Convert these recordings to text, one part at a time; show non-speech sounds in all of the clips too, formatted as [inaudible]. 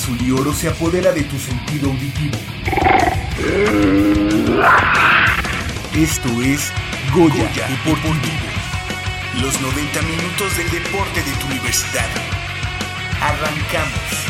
Azul y oro se apodera de tu sentido auditivo. Esto es Goya, Goya Deportivo. Los 90 minutos del deporte de tu universidad. Arrancamos.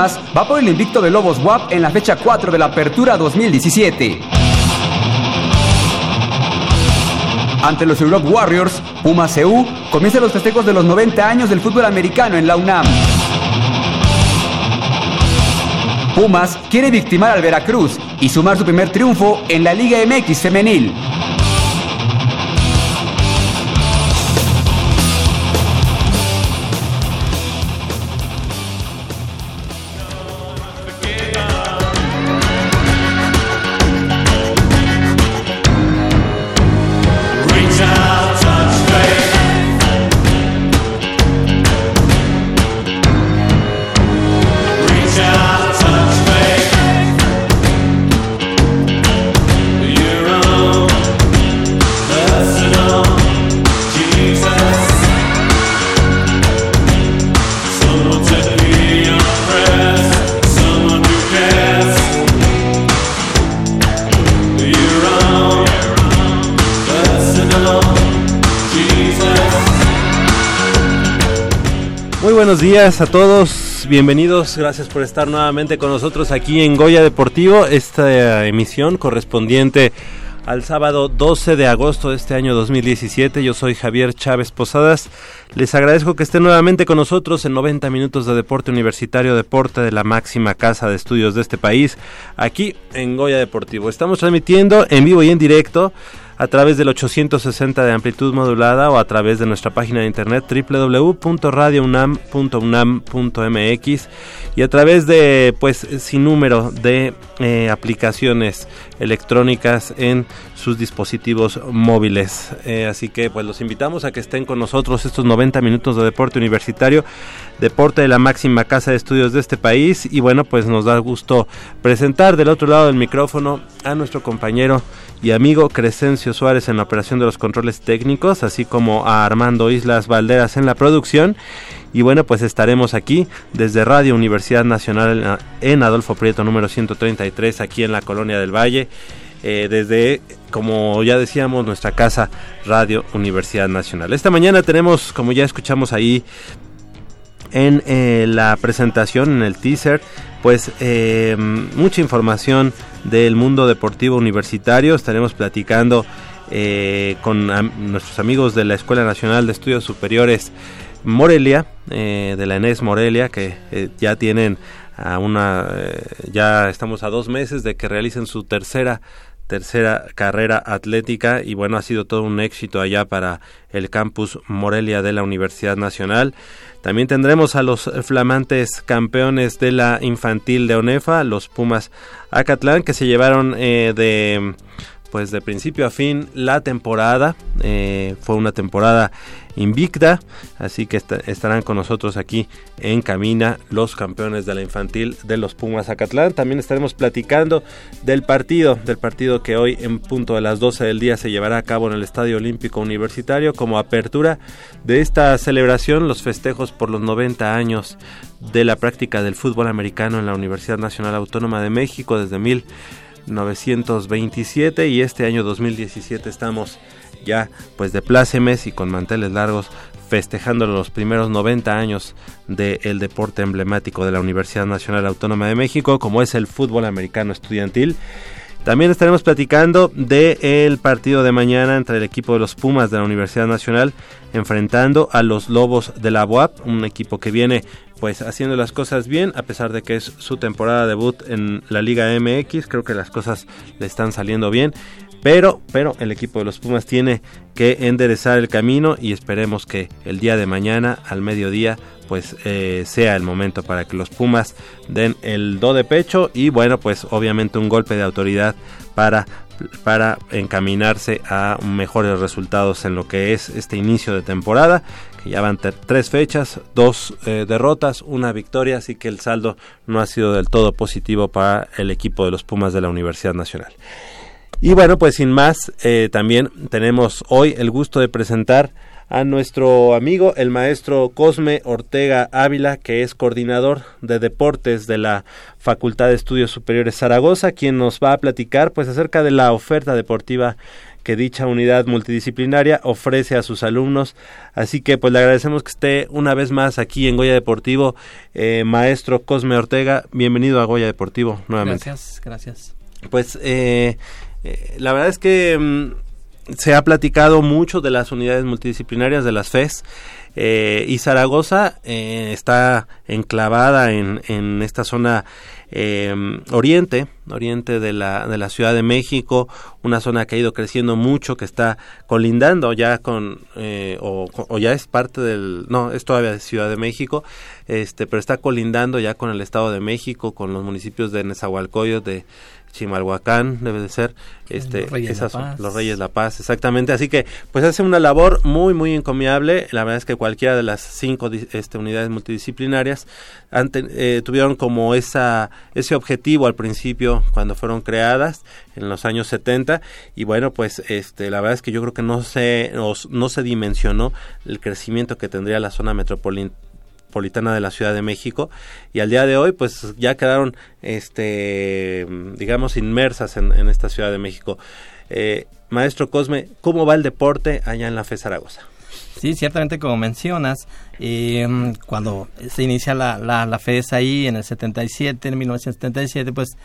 Va por el invicto de Lobos WAP en la fecha 4 de la Apertura 2017. Ante los Europe Warriors, Pumas CU comienza los festejos de los 90 años del fútbol americano en la UNAM. Pumas quiere victimar al Veracruz y sumar su primer triunfo en la Liga MX femenil. Buenos días a todos, bienvenidos, gracias por estar nuevamente con nosotros aquí en Goya Deportivo, esta emisión correspondiente al sábado 12 de agosto de este año 2017. Yo soy Javier Chávez Posadas, les agradezco que estén nuevamente con nosotros en 90 minutos de deporte universitario, deporte de la máxima casa de estudios de este país, aquí en Goya Deportivo. Estamos transmitiendo en vivo y en directo a través del 860 de amplitud modulada o a través de nuestra página de internet www.radiounam.unam.mx y a través de pues sin número de eh, aplicaciones electrónicas en sus dispositivos móviles. Eh, así que pues los invitamos a que estén con nosotros estos 90 minutos de deporte universitario, deporte de la máxima casa de estudios de este país y bueno pues nos da gusto presentar del otro lado del micrófono a nuestro compañero y amigo Crescencio Suárez en la operación de los controles técnicos, así como a Armando Islas Valderas en la producción. Y bueno, pues estaremos aquí desde Radio Universidad Nacional en, Adolfo Prieto número 133, aquí en la Colonia del Valle. eh, desde, como ya decíamos, nuestra casa Radio Universidad Nacional. Esta mañana tenemos, como ya escuchamos ahí en eh, la presentación, en el teaser, pues eh, mucha información del mundo deportivo universitario. Estaremos platicando eh, con nuestros amigos de la Escuela Nacional de Estudios Superiores Morelia, de la ENES Morelia, que ya tienen a una, ya estamos a dos meses de que realicen su tercera tercera carrera atlética y bueno ha sido todo un éxito allá para el campus Morelia de la Universidad Nacional. También tendremos a los flamantes campeones de la infantil de ONEFA, los Pumas Acatlán, que se llevaron eh, de pues de principio a fin la temporada. Eh, fue una temporada invicta, así que est- estarán con nosotros aquí en Camina los campeones de la infantil de los Pumas Acatlán. También estaremos platicando del partido, del partido que hoy en punto de las 12 del día se llevará a cabo en el Estadio Olímpico Universitario como apertura de esta celebración, los festejos por los 90 años de la práctica del fútbol americano en la Universidad Nacional Autónoma de México desde 1927 y este año 2017 estamos ya pues de plácemes y con manteles largos festejando los primeros 90 años del deporte emblemático de la Universidad Nacional Autónoma de México como es el fútbol americano estudiantil. También estaremos platicando del partido de mañana entre el equipo de los Pumas de la Universidad Nacional enfrentando a los Lobos de la UAP, un equipo que viene pues haciendo las cosas bien a pesar de que es su temporada debut en la Liga MX, creo que las cosas le están saliendo bien. Pero, pero el equipo de los Pumas tiene que enderezar el camino y esperemos que el día de mañana al mediodía pues eh, sea el momento para que los Pumas den el do de pecho y bueno pues obviamente un golpe de autoridad para para encaminarse a mejores resultados en lo que es este inicio de temporada que ya van tres fechas, dos eh, derrotas, una victoria, así que el saldo no ha sido del todo positivo para el equipo de los Pumas de la Universidad Nacional. Y bueno, pues sin más, eh, también tenemos hoy el gusto de presentar a nuestro amigo, el maestro Cosme Ortega Ávila, que es coordinador de deportes de la Facultad de Estudios Superiores Zaragoza, quien nos va a platicar pues acerca de la oferta deportiva que dicha unidad multidisciplinaria ofrece a sus alumnos. Así que pues le agradecemos que esté una vez más aquí en Goya Deportivo. Eh, maestro Cosme Ortega, bienvenido a Goya Deportivo nuevamente. Gracias, gracias. Pues eh, eh, la verdad es que mm, se ha platicado mucho de las unidades multidisciplinarias de las FES eh, y Zaragoza eh, está enclavada en, en esta zona eh, oriente, oriente de la, de la Ciudad de México, una zona que ha ido creciendo mucho, que está colindando ya con, eh, o, o ya es parte del, no, es todavía Ciudad de México, este, pero está colindando ya con el Estado de México, con los municipios de Nezahualcóyotl, de Chimalhuacán, debe de ser, este, Los Reyes La esas son- Paz. los Reyes La Paz, exactamente, así que pues hace una labor muy muy encomiable, la verdad es que cualquiera de las cinco este, unidades multidisciplinarias eh, tuvieron como esa ese objetivo al principio cuando fueron creadas en los años 70 y bueno pues este la verdad es que yo creo que no se no, no se dimensionó el crecimiento que tendría la zona metropolitana metropolitana de la Ciudad de México y al día de hoy pues ya quedaron este digamos inmersas en, esta Ciudad de México. Eh, Maestro Cosme, ¿cómo va el deporte allá en la FE Zaragoza? Sí, ciertamente como mencionas, eh, cuando se inicia la, la, la FES ahí en el 77, en 1977, pues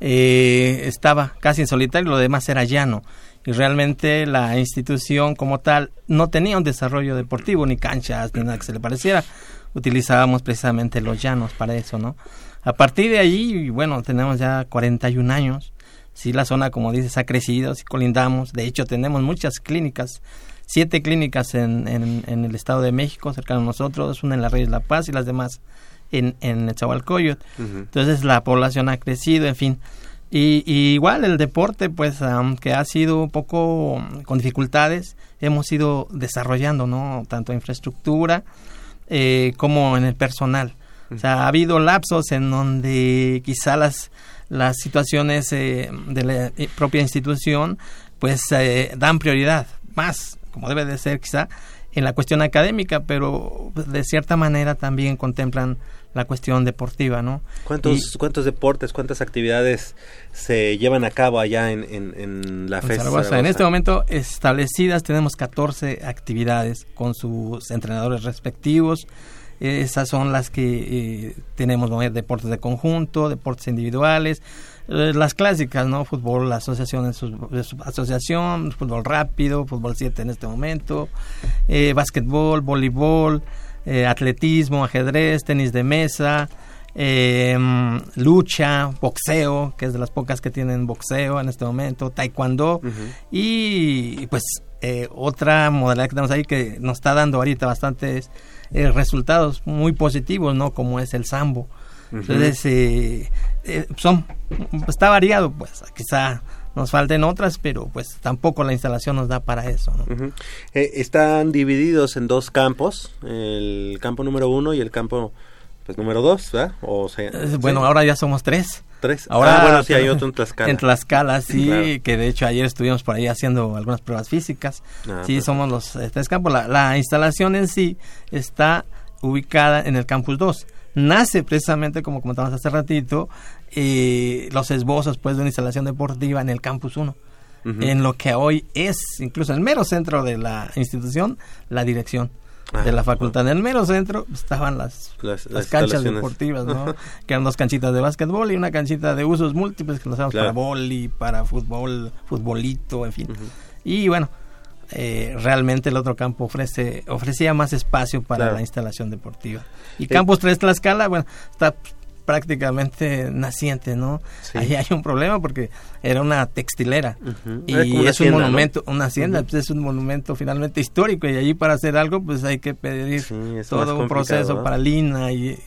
eh, estaba casi en solitario, lo demás era llano. Y realmente la institución como tal no tenía un desarrollo deportivo, ni canchas, ni nada que se le pareciera. Utilizábamos precisamente los llanos para eso, ¿no? A partir de allí, bueno, tenemos ya 41 años. Sí, la zona, como dices, ha crecido, sí colindamos. De hecho, tenemos muchas clínicas siete clínicas en, en, en, el Estado de México, cercano a nosotros, una en la Reyes La Paz y las demás en, en Nezahualcóyotl. Uh -huh. Entonces la población ha crecido, en fin. Y, y igual el deporte, pues, aunque ha sido un poco con dificultades, hemos ido desarrollando, ¿no? Tanto infraestructura eh, como en el personal. O sea, ha habido lapsos en donde quizá las, las situaciones eh, de la propia institución, pues, eh, dan prioridad más como debe de ser quizá, en la cuestión académica, pero de cierta manera también contemplan la cuestión deportiva, ¿no? ¿Cuántos, y, ¿cuántos deportes, cuántas actividades se llevan a cabo allá en, en, en la FES? Zaragoza? En este momento establecidas tenemos 14 actividades con sus entrenadores respectivos. Esas son las que eh, tenemos, ¿no? deportes de conjunto, deportes individuales, eh, las clásicas, ¿no? Fútbol, la asociación, asociación, fútbol rápido, fútbol 7 en este momento, eh, básquetbol, voleibol, eh, atletismo, ajedrez, tenis de mesa, eh, lucha, boxeo, que es de las pocas que tienen boxeo en este momento, taekwondo, uh -huh. y pues eh, otra modalidad que tenemos ahí que nos está dando ahorita bastantes eh, resultados muy positivos, ¿no? Como es el sambo. Uh -huh. Entonces, eh, son, está variado, pues, quizá nos falten otras, pero pues tampoco la instalación nos da para eso. ¿no? Eh, están divididos en dos campos, el campo número uno y el campo pues número dos, ¿verdad? O sea, Eh, Bueno, ¿sí? ahora ya somos tres. tres. Ahora, ah, bueno, sí hay otro en Tlaxcala. En Tlaxcala, sí, Claro. que de hecho ayer estuvimos por ahí haciendo algunas pruebas físicas. Ah, sí, perfecto. somos los eh, tres campos. La, la instalación en sí está ubicada en el campus 2. Nace precisamente, como comentamos hace ratito, eh, los esbozos pues, de una instalación deportiva en el campus 1. Ujú. En lo que hoy es, incluso el mero centro de la institución, la dirección Ah, de la facultad. En el mero centro estaban las, Las- las, las canchas deportivas, ¿no? [laughs] que eran dos canchitas de básquetbol y una canchita de usos múltiples que nos usamos Claro. para boli, para fútbol, futbolito, en fin. Y bueno, eh, realmente el otro campo ofrece ofrecía más espacio para Claro. la instalación deportiva. Y Eh, Campus 3 Tlaxcala, bueno, está prácticamente naciente, ¿no? Sí. Ahí hay un problema porque era una textilera y es un monumento, una hacienda, Ujú. pues es un monumento finalmente histórico y allí para hacer algo pues hay que pedir Sí, todo un proceso ¿no? para Lina y,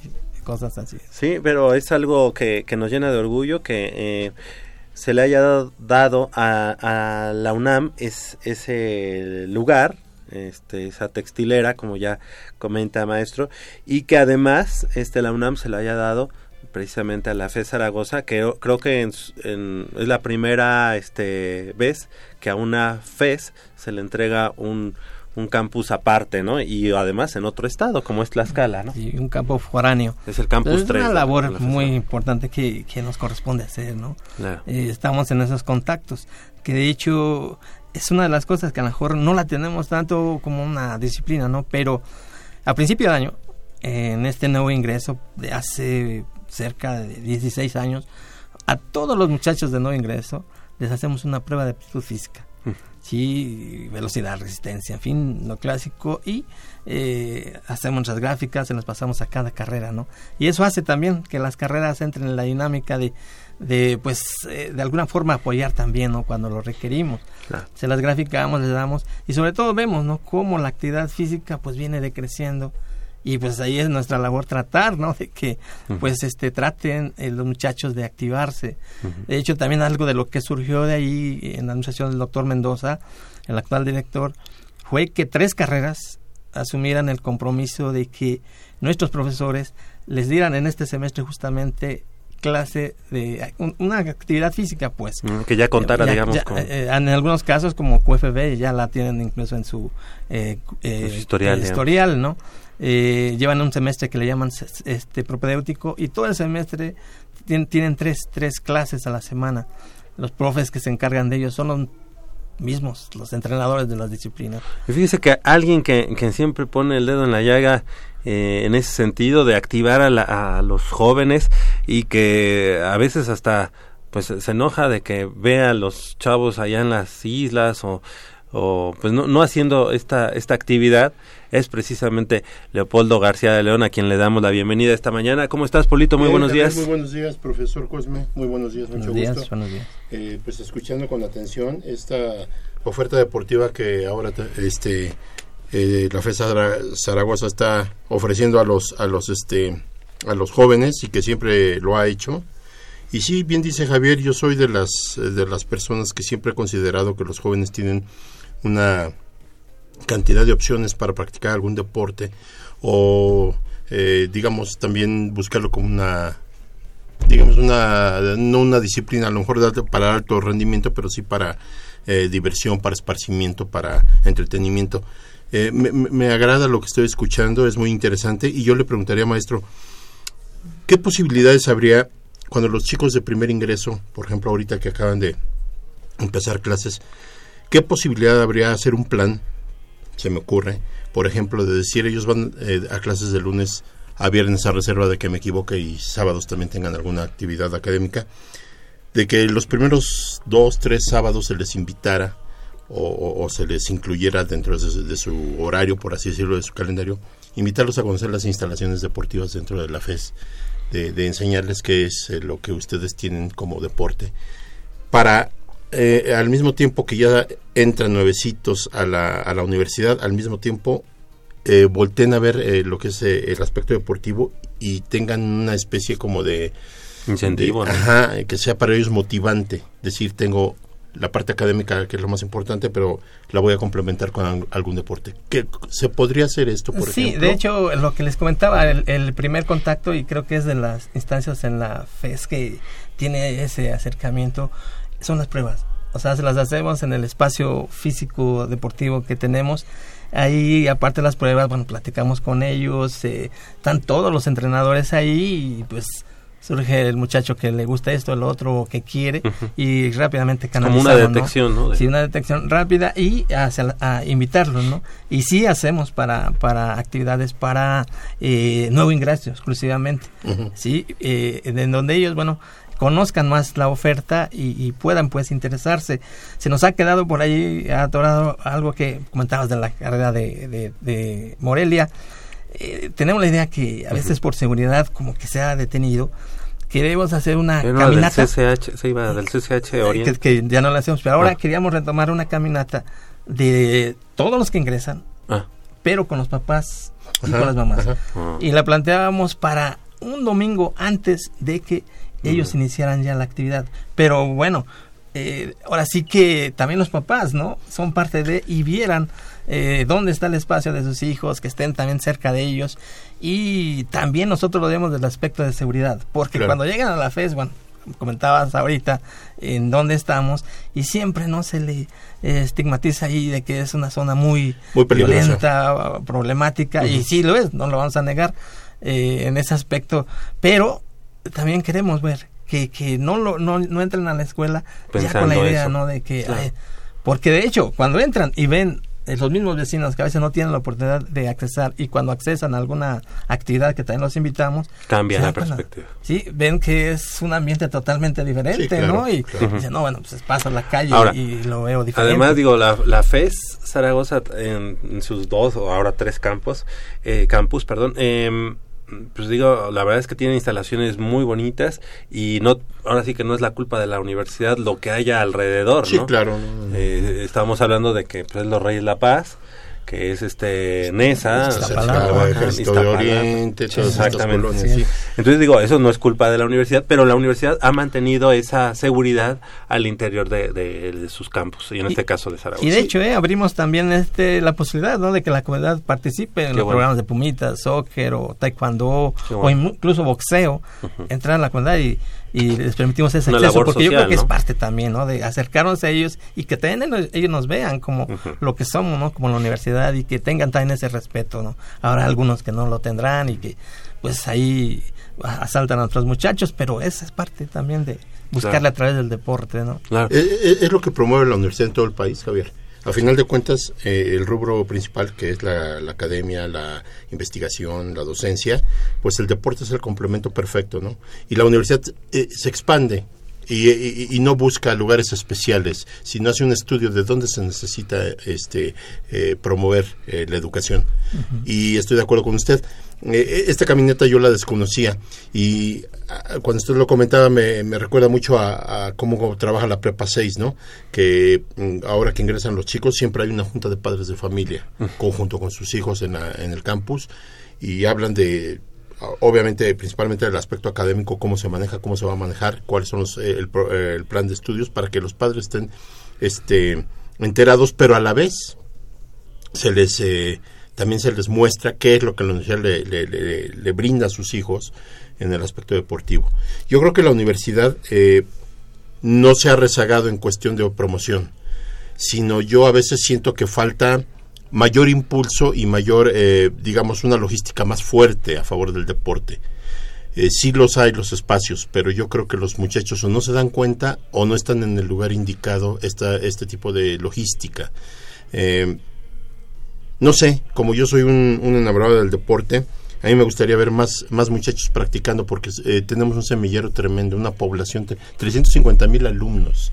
cosas así. Sí, pero es algo que, que nos llena de orgullo que eh, se le haya dado- dado a, a la UNAM es, ese lugar, este, esa textilera, como ya comenta maestro, y que además este, la UNAM se le haya dado precisamente a la FE Zaragoza, que creo que en su- en- es la primera este, vez que a una FES se le entrega un, un campus aparte, ¿no? Y además en otro estado, como es Tlaxcala, ¿no? Y un campo foráneo. Es el campus Entonces, 3. es una labor la muy importante que, que nos corresponde hacer, ¿no? Claro. Eh, estamos en esos contactos, que de hecho es una de las cosas que a lo mejor no la tenemos tanto como una disciplina, ¿no? Pero a principio de año, en este nuevo ingreso de hace cerca de 16 años, a todos los muchachos de nuevo ingreso les hacemos una prueba de aptitud física. Sí, velocidad, resistencia, en fin, lo clásico y eh, hacemos nuestras gráficas, se las pasamos a cada carrera, ¿no? Y eso hace también que las carreras entren en la dinámica de, de pues, eh, de alguna forma apoyar también, ¿no? Cuando lo requerimos. Claro. Se las graficamos, les damos y sobre todo vemos, ¿no? Cómo la actividad física pues viene decreciendo y pues ahí es nuestra labor tratar, ¿no? De que pues este traten eh, los muchachos de activarse. De hecho también algo de lo que surgió de ahí en la administración del doctor Mendoza, el actual director, fue que tres carreras asumieran el compromiso de que nuestros profesores les dieran en este semestre justamente clase de un- una actividad física pues Mm, que ya contara, ya- digamos, ya, con... eh, en algunos casos como QFB ya la tienen incluso en su eh, eh, su historial, eh, historial, ¿no? Eh, llevan un semestre que le llaman este propedéutico y todo el semestre tien- tienen tres, tres clases a la semana. Los profes que se encargan de ellos son los mismos, los entrenadores de las disciplinas. Y Fíjese que alguien que, que siempre pone el dedo en la llaga eh, en ese sentido de activar a, la- a los jóvenes y que a veces hasta pues se enoja de que vea a los chavos allá en las islas o, o pues no, no haciendo esta, esta actividad es precisamente Leopoldo García de León a quien le damos la bienvenida esta mañana. ¿Cómo estás, Polito? Muy Bien, buenos días. Muy buenos días, profesor Cosme. Muy buenos días, mucho Buenos días, gusto. buenos días. Eh, pues escuchando con atención esta oferta deportiva que ahora te- este eh, la FES Zara- Zaragoza está ofreciendo a los a los este a los jóvenes y que siempre lo ha hecho. Y sí, bien dice Javier, yo soy de las de las personas que siempre he considerado que los jóvenes tienen una cantidad de opciones para practicar algún deporte o eh, digamos también buscarlo como una digamos una no una disciplina a lo mejor para alto rendimiento pero sí para eh, diversión para esparcimiento para entretenimiento. Eh, me, me- agrada lo que estoy escuchando es muy interesante y yo le preguntaría maestro qué posibilidades habría cuando los chicos de primer ingreso por ejemplo ahorita que acaban de empezar clases qué posibilidad habría hacer un plan se me ocurre, por ejemplo, de decir ellos van eh, a clases de lunes a viernes a reserva de que me equivoque y sábados también tengan alguna actividad académica, de que los primeros dos, tres sábados se les invitara o, se les incluyera dentro de, su- horario, por así decirlo, de su calendario, invitarlos a conocer las instalaciones deportivas dentro de la FES, de, de enseñarles qué es eh, lo que ustedes tienen como deporte, para eh, al mismo tiempo que ya entran nuevecitos a la, a la universidad, al mismo tiempo eh, volteen a ver eh, lo que es eh, el aspecto deportivo y tengan una especie como de, Incentivo, de- ¿no? ajá, que sea para ellos motivante, decir tengo la parte académica, que es lo más importante, pero la voy a complementar con al- algún deporte. ¿Qué, ¿Se podría hacer esto, por sí, ejemplo? de hecho, lo que les comentaba, el, el primer contacto, y creo que es de las instancias en la FES que tiene ese acercamiento, son las pruebas. O sea, se las hacemos en el espacio físico deportivo que tenemos. Ahí, aparte de las pruebas, bueno, platicamos con ellos, eh, están todos los entrenadores ahí y pues surge el muchacho que le gusta esto, el otro que quiere y rápidamente Como canalizamos, una ¿no? detección, ¿no? Sí, una detección rápida y hacia la- a invitarlos, ¿no? Y sí hacemos para, para actividades para eh, nuevo ingreso exclusivamente. ¿sí? Eh, en donde ellos, bueno, conozcan más la oferta y, y puedan pues interesarse. Se nos ha quedado por ahí atorado algo que comentabas de la carrera de, de, de Morelia. Eh, tenemos la idea que a veces por seguridad como que se ha detenido. Queremos hacer una Era una del caminata CCH, se iba del CCH Oriente. que, que ya no la hacemos, pero ahora Ah. queríamos retomar una caminata de todos los que ingresan, Ah, pero con los papás y Ajá, con las mamás. ajá. ah. Y la planteábamos para un domingo antes de que ellos iniciaran ya la actividad. Pero bueno, eh, ahora sí que también los papás, ¿no? Son parte de y vieran eh, dónde está el espacio de sus hijos, que estén también cerca de ellos. Y también nosotros lo vemos del aspecto de seguridad, porque Claro. cuando llegan a la FES, bueno, comentabas ahorita en dónde estamos y siempre no se le eh, estigmatiza ahí de que es una zona muy, Muy violenta, problemática y sí lo es, no lo vamos a negar eh, en ese aspecto, pero también queremos ver que, que no, lo, no, no entren a la escuela ya con la Pensando idea, eso. ¿no? De que, Claro. ay, porque de hecho, cuando entran y ven eh, los mismos vecinos que a veces no tienen la oportunidad de accesar y cuando accesan a alguna actividad que también los invitamos, Cambia se la perspectiva. Sí, ven que es un ambiente totalmente diferente, Sí, claro, ¿no? Y claro. dicen, no, bueno, pues paso a la calle Ahora, y lo veo diferente. Además, digo, la, la FES Zaragoza en, en sus dos o ahora tres campos, eh, campus, perdón, em, pues digo, la verdad es que tiene instalaciones muy bonitas y no, ahora sí que no es la culpa de la universidad lo que haya alrededor, Sí, ¿no? claro. Eh, estábamos hablando de que pues, es los Reyes La Paz, que es este Nesa, de. Oriente, exactamente. colonias, sí. Entonces digo, eso no es culpa de la universidad, pero la universidad ha mantenido esa seguridad al interior de, de- de sus campus, y en Y- este caso de Zaragoza. Y de hecho, eh, abrimos también este la posibilidad, ¿no? De que la comunidad participe en Qué los bueno. programas de pumitas, soccer o taekwondo o incluso boxeo, entrar a la comunidad y, y les permitimos ese Una acceso labor porque yo creo que ¿no? es parte también, ¿no? De acercarnos a ellos y que también ellos- nos vean como lo que somos, ¿no? Como la universidad y que tengan también ese respeto, ¿no? Habrá algunos que no lo tendrán y que pues ahí asaltan a nuestros muchachos, pero esa es parte también de buscarle Claro. a través del deporte, ¿no? Claro. Eh, eh, Es, lo que promueve la universidad en todo el país, Javier. A final de cuentas, eh, el rubro principal, que es la, la academia, la investigación, la docencia, pues el deporte es el complemento perfecto, ¿no? Y la universidad eh, se expande y, y- y no busca lugares especiales, sino hace un estudio de dónde se necesita este eh, promover eh, la educación. Y estoy de acuerdo con usted. Eh, esta camioneta yo la desconocía y ah, cuando usted lo comentaba me, me recuerda mucho a, a cómo trabaja la Prepa 6, ¿no? Que mm, ahora que ingresan los chicos siempre hay una junta de padres de familia conjunto con sus hijos en, la- en el campus y hablan de ah, obviamente principalmente del aspecto académico, cómo se maneja, cómo se va a manejar, cuáles son los, eh, el, eh, el plan de estudios para que los padres estén este enterados, pero a la vez se les eh, también se les muestra qué es lo que la universidad le, brinda a sus hijos en el aspecto deportivo. Yo creo que la universidad eh, no se ha rezagado en cuestión de promoción, sino yo a veces siento que falta mayor impulso y mayor, eh, digamos, una logística más fuerte a favor del deporte. Eh, sí los hay los espacios, pero yo creo que los muchachos o no se dan cuenta o no están en el lugar indicado esta, este tipo de logística. Eh, no sé, como yo soy un, un enamorado del deporte, a mí me gustaría ver más, más muchachos practicando porque eh, tenemos un semillero tremendo, una población, de 350 mil alumnos.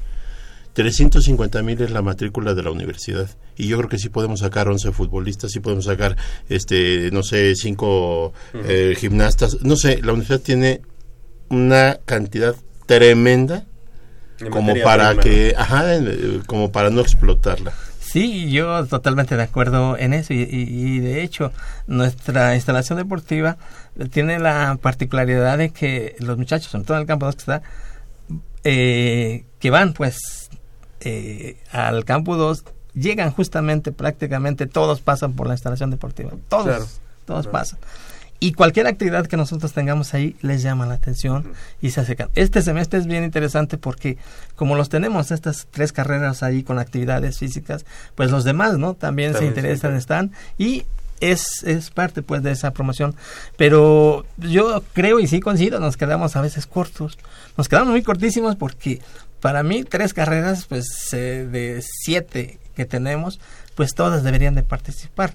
350 mil es la matrícula de la universidad y yo creo que sí podemos sacar 11 futbolistas, sí podemos sacar, este, no sé, 5 gimnastas, no sé, la universidad tiene una cantidad tremenda En como para que, ajá, eh, como para no explotarla. Sí, yo totalmente de acuerdo en eso y, y- y de hecho nuestra instalación deportiva tiene la particularidad de que los muchachos, sobre todo en el campo 2 que está, eh, que van pues eh, al campo 2 llegan justamente prácticamente todos pasan por la instalación deportiva. Todos, Claro, todos pasan. Y cualquier actividad que nosotros tengamos ahí les llama la atención y se acercan. Este semestre es bien interesante porque como los tenemos estas tres carreras ahí con actividades físicas, pues los demás, ¿no? También, También se se interesan, están y es, es parte pues de esa promoción. Pero yo creo y sí coincido, nos quedamos a veces cortos. Nos quedamos muy cortísimos porque para mí tres carreras pues eh, de siete que tenemos, pues todas deberían de participar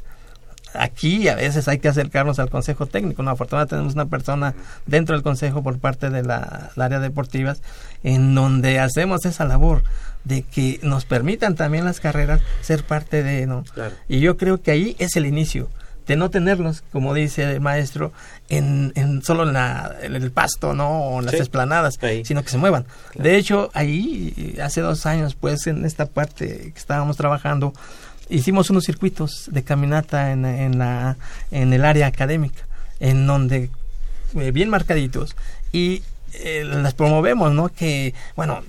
aquí a veces hay que acercarnos al consejo técnico. No, afortunadamente tenemos una persona dentro del consejo por parte de la, la área deportivas en donde hacemos esa labor de que nos permitan también las carreras ser parte de, ¿no? Claro. Y yo creo que ahí es el inicio de no tenerlos, como dice el maestro, en, en solo en, la, en el pasto, ¿no? O en las Sí. esplanadas, Ahí. sino que se muevan. De hecho, ahí, hace dos años, pues, en esta parte que estábamos trabajando, hicimos unos circuitos de caminata en, en, la, en el área académica, en donde eh, bien marcaditos y eh, las promovemos, ¿no? Que, bueno,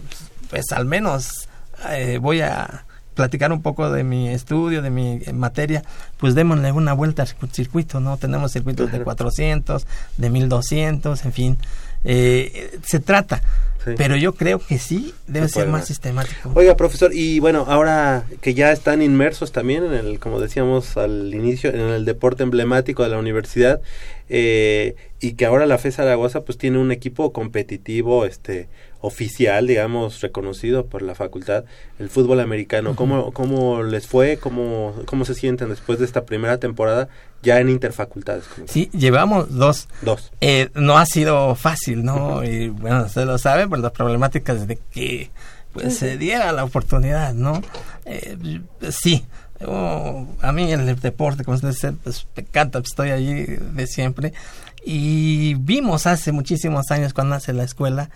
pues al menos eh, voy a platicar un poco de mi estudio, de mi eh, materia, pues démosle una vuelta al circu- circuito, ¿no? Tenemos circuitos de 400, de 1200, en fin. Eh, se trata, Sí. pero yo creo que sí debe Se ser más más. sistemático. Oiga, profesor, y bueno, ahora que ya están inmersos también en el, como decíamos al inicio, en el deporte emblemático de la universidad, eh, y que ahora la FE Zaragoza pues tiene un equipo competitivo, este, oficial, digamos, reconocido por la facultad, el fútbol americano. ¿Cómo, cómo les fue? ¿Cómo, ¿Cómo se sienten después de esta primera temporada ya en interfacultades? Sí, llevamos dos. Dos. Eh, no ha sido fácil, ¿no? Y bueno, usted lo sabe por las problemáticas de que pues se diera la oportunidad, ¿no? Eh, sí, oh, a mí el deporte, como usted dice, pues me encanta, pues, estoy allí de siempre. Y vimos hace muchísimos años cuando nace la escuela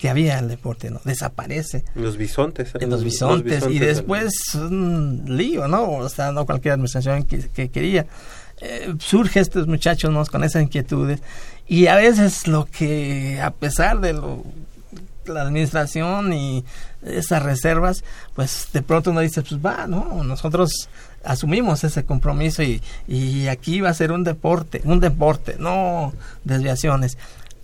que había el deporte, ¿no? Desaparece Los bisontes. en los bisontes, y bisontes después un lío, ¿no? O sea, no cualquier administración que, que quería. Eh, surge estos muchachos ¿no? con esas inquietudes y a veces lo que a pesar de lo, la administración y esas reservas pues de pronto uno dice pues va no nosotros asumimos ese compromiso y, y aquí va a ser un deporte un deporte no desviaciones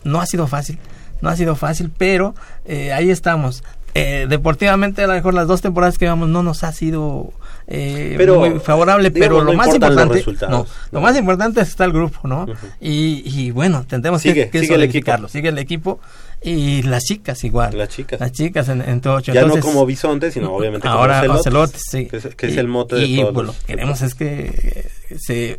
no ha sido fácil no ha sido fácil pero eh, ahí estamos eh, deportivamente a lo mejor las dos temporadas que llevamos no nos ha sido eh, Pero, muy favorable digamos, pero no lo más importante no, ¿no? lo más importante es está el grupo no y, y bueno tendremos Sigue, que, que sigue el sigue el equipo y las chicas igual Las chicas. las chicas en, en todo ya Entonces, no como bisontes, sino obviamente ahora como ocelotes, sí. que es, que es Y- el mote de y, todos. pues, lo que queremos es que se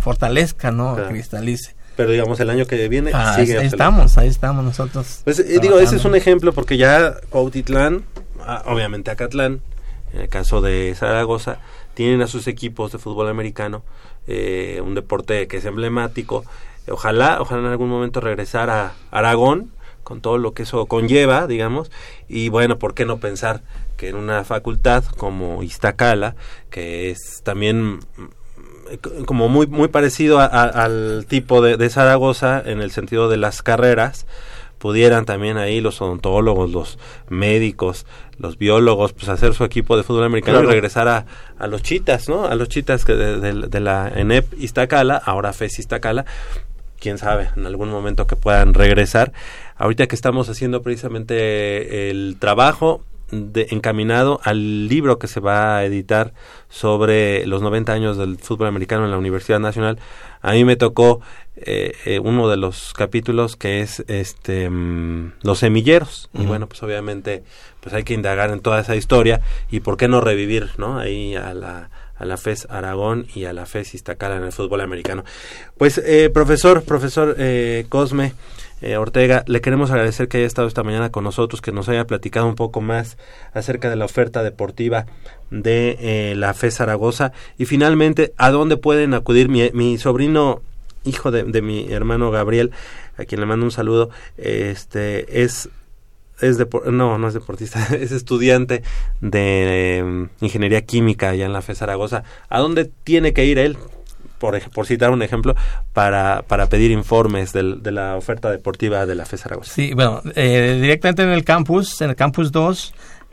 fortalezca no Claro. cristalice Pero digamos, el año que viene Ah, sigue ahí estamos ahí estamos nosotros Pues eh, digo, ese es un ejemplo porque ya Cuautitlán, ah, obviamente Acatlán, en el caso de Zaragoza, tienen a sus equipos de fútbol americano, eh, un deporte que es emblemático. Ojalá, ojalá en algún momento regresar a Aragón con todo lo que eso conlleva, digamos, y bueno, ¿por qué no pensar que en una facultad como Iztacala, que es también como muy muy parecido a- a- al tipo de, de Zaragoza en el sentido de las carreras pudieran también ahí los odontólogos, los médicos, los biólogos, pues hacer su equipo de fútbol americano Claro. y regresar a, a los chitas, ¿no? A los chitas que de, de- de la ENEP Iztacala, ahora FES Iztacala, quién sabe, en algún momento que puedan regresar. Ahorita que estamos haciendo precisamente el trabajo de, encaminado al libro que se va a editar sobre los 90 años del fútbol americano en la Universidad Nacional, a mí me tocó eh, eh, uno de los capítulos que es este mm, los semilleros. Y bueno pues obviamente pues hay que indagar en toda esa historia y por qué no revivir no ahí a la a la FES Aragón y a la FES Iztacala en el fútbol americano. Pues, eh, profesor, profesor eh, Cosme eh, Ortega, le queremos agradecer que haya estado esta mañana con nosotros, que nos haya platicado un poco más acerca de la oferta deportiva de eh, la FES Zaragoza y finalmente, ¿a dónde pueden acudir? Mi, sobrino, hijo de, de mi hermano Gabriel, a quien le mando un saludo, este es es no, no es deportista, [laughs] es estudiante de eh, ingeniería química allá en la FE Zaragoza. ¿A dónde tiene que ir él? Por, por citar un ejemplo, para, para pedir informes del- de la oferta deportiva de la FE Zaragoza. Sí, bueno, eh, directamente en el campus, en el campus 2,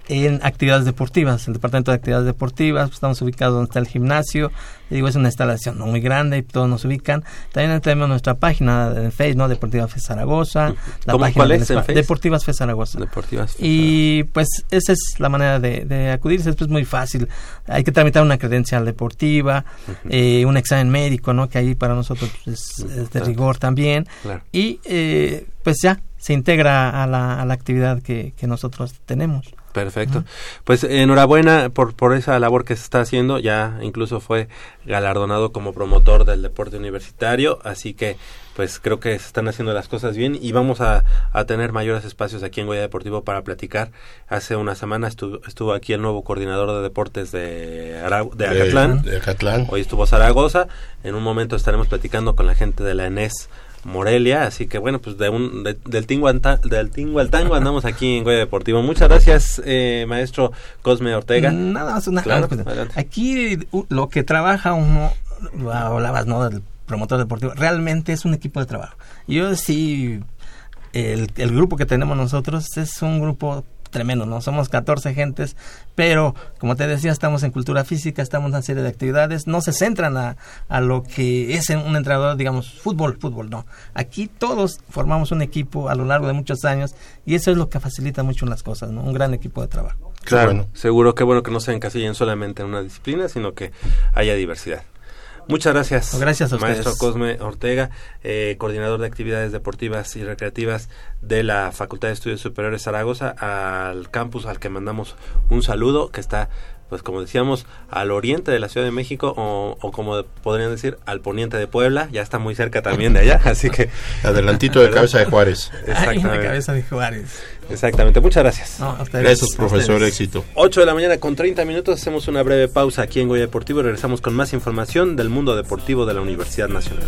en actividades deportivas, el departamento de actividades deportivas, pues, estamos ubicados donde está el gimnasio, digo, es una instalación no muy grande y todos nos ubican. También tenemos nuestra página en Facebook, ¿no? Deportiva Fe Zaragoza, la ¿Cómo, página cuál es en? Deportivas Fe Zaragoza. Deportivas. Y pues esa es la manera de, de acudir, es pues muy fácil. Hay que tramitar una credencial deportiva, eh, un examen médico, ¿no? Que ahí para nosotros pues, es, es de rigor también. Claro. Y eh, pues ya se integra a la, a la actividad que, que nosotros tenemos. Perfecto. Pues enhorabuena por, por esa labor que se está haciendo. Ya incluso fue galardonado como promotor del deporte universitario. Así que pues creo que se están haciendo las cosas bien y vamos a, a tener mayores espacios aquí en Goya Deportivo para platicar. Hace una semana estuvo, estuvo aquí el nuevo coordinador de deportes de, Ara- de Acatlán. De Acatlán. Hoy estuvo Zaragoza. En un momento estaremos platicando con la gente de la ENES Morelia. Así que bueno, pues de un, de- del, tingo al ta- del tingo al tango andamos aquí en Goya Deportivo. Muchas gracias, eh, maestro Cosme Ortega. Nada más una, Claro. Aquí lo que trabaja uno, hablabas, ¿no? Del promotor deportivo, realmente es un equipo de trabajo. Yo sí, el, el grupo que tenemos nosotros es un grupo tremendo, ¿no? Somos 14 gentes, pero como te decía, estamos en cultura física, estamos en una serie de actividades, no se centran a, a lo que es un entrenador, digamos, fútbol, fútbol, no. Aquí todos formamos un equipo a lo largo de muchos años y eso es lo que facilita mucho las cosas, ¿no? Un gran equipo de trabajo. Claro, bueno. seguro que bueno que no se encasillen solamente en una disciplina, sino que haya diversidad. Muchas gracias. Gracias a Maestro ustedes. Cosme Ortega, eh, coordinador de actividades deportivas y recreativas de la Facultad de Estudios Superiores Zaragoza, al campus al que mandamos un saludo, que está, pues como decíamos, al oriente de la Ciudad de México, o, o como podrían decir, al poniente de Puebla, ya está muy cerca también de allá, [laughs] así que... Adelantito de [laughs] cabeza de Juárez. [laughs] Ay, Exactamente. cabeza de Juárez. Exactamente. Muchas gracias. No, Gracias, profesor. Éxito. 8 de la mañana con 30 minutos, hacemos una breve pausa aquí en Goya Deportivo y regresamos con más información del mundo deportivo de la Universidad Nacional.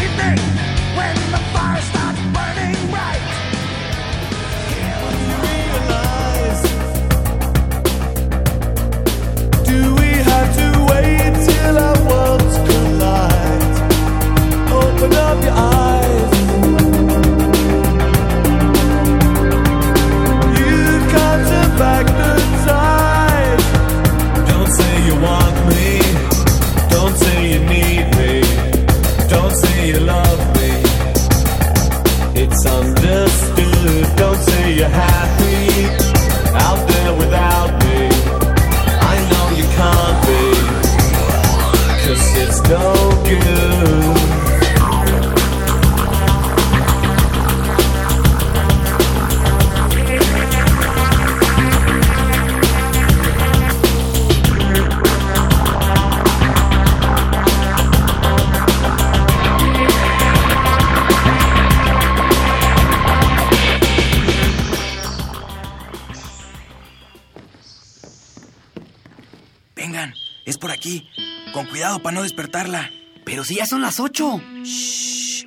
Pero si ya son las ocho. Shh.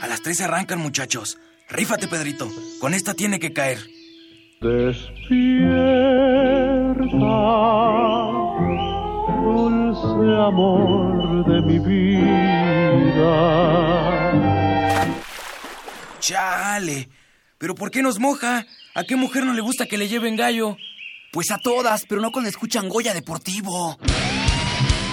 A las 3 arrancan, muchachos. Rífate, Pedrito. Con esta tiene que caer. Despierta, dulce amor de mi vida. Chale. ¿Pero por qué nos moja? ¿A qué mujer no le gusta que le lleven gallo? Pues a todas, pero no cuando escuchan Goya Deportivo.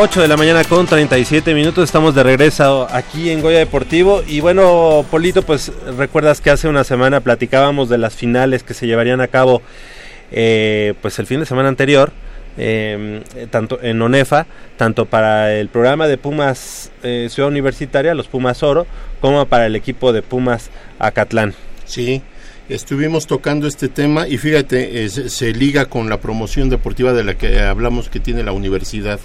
8 de la mañana con 37 minutos. Estamos de regreso aquí en Goya Deportivo. Y bueno, Polito, pues recuerdas que hace una semana platicábamos de las finales que se llevarían a cabo eh, pues el fin de semana anterior. Eh, tanto en ONEFA, tanto para el programa de Pumas eh, Ciudad Universitaria, los Pumas Oro, como para el equipo de Pumas Acatlán. Sí, estuvimos tocando este tema y fíjate, eh, es, se liga con la promoción deportiva de la que hablamos que tiene la universidad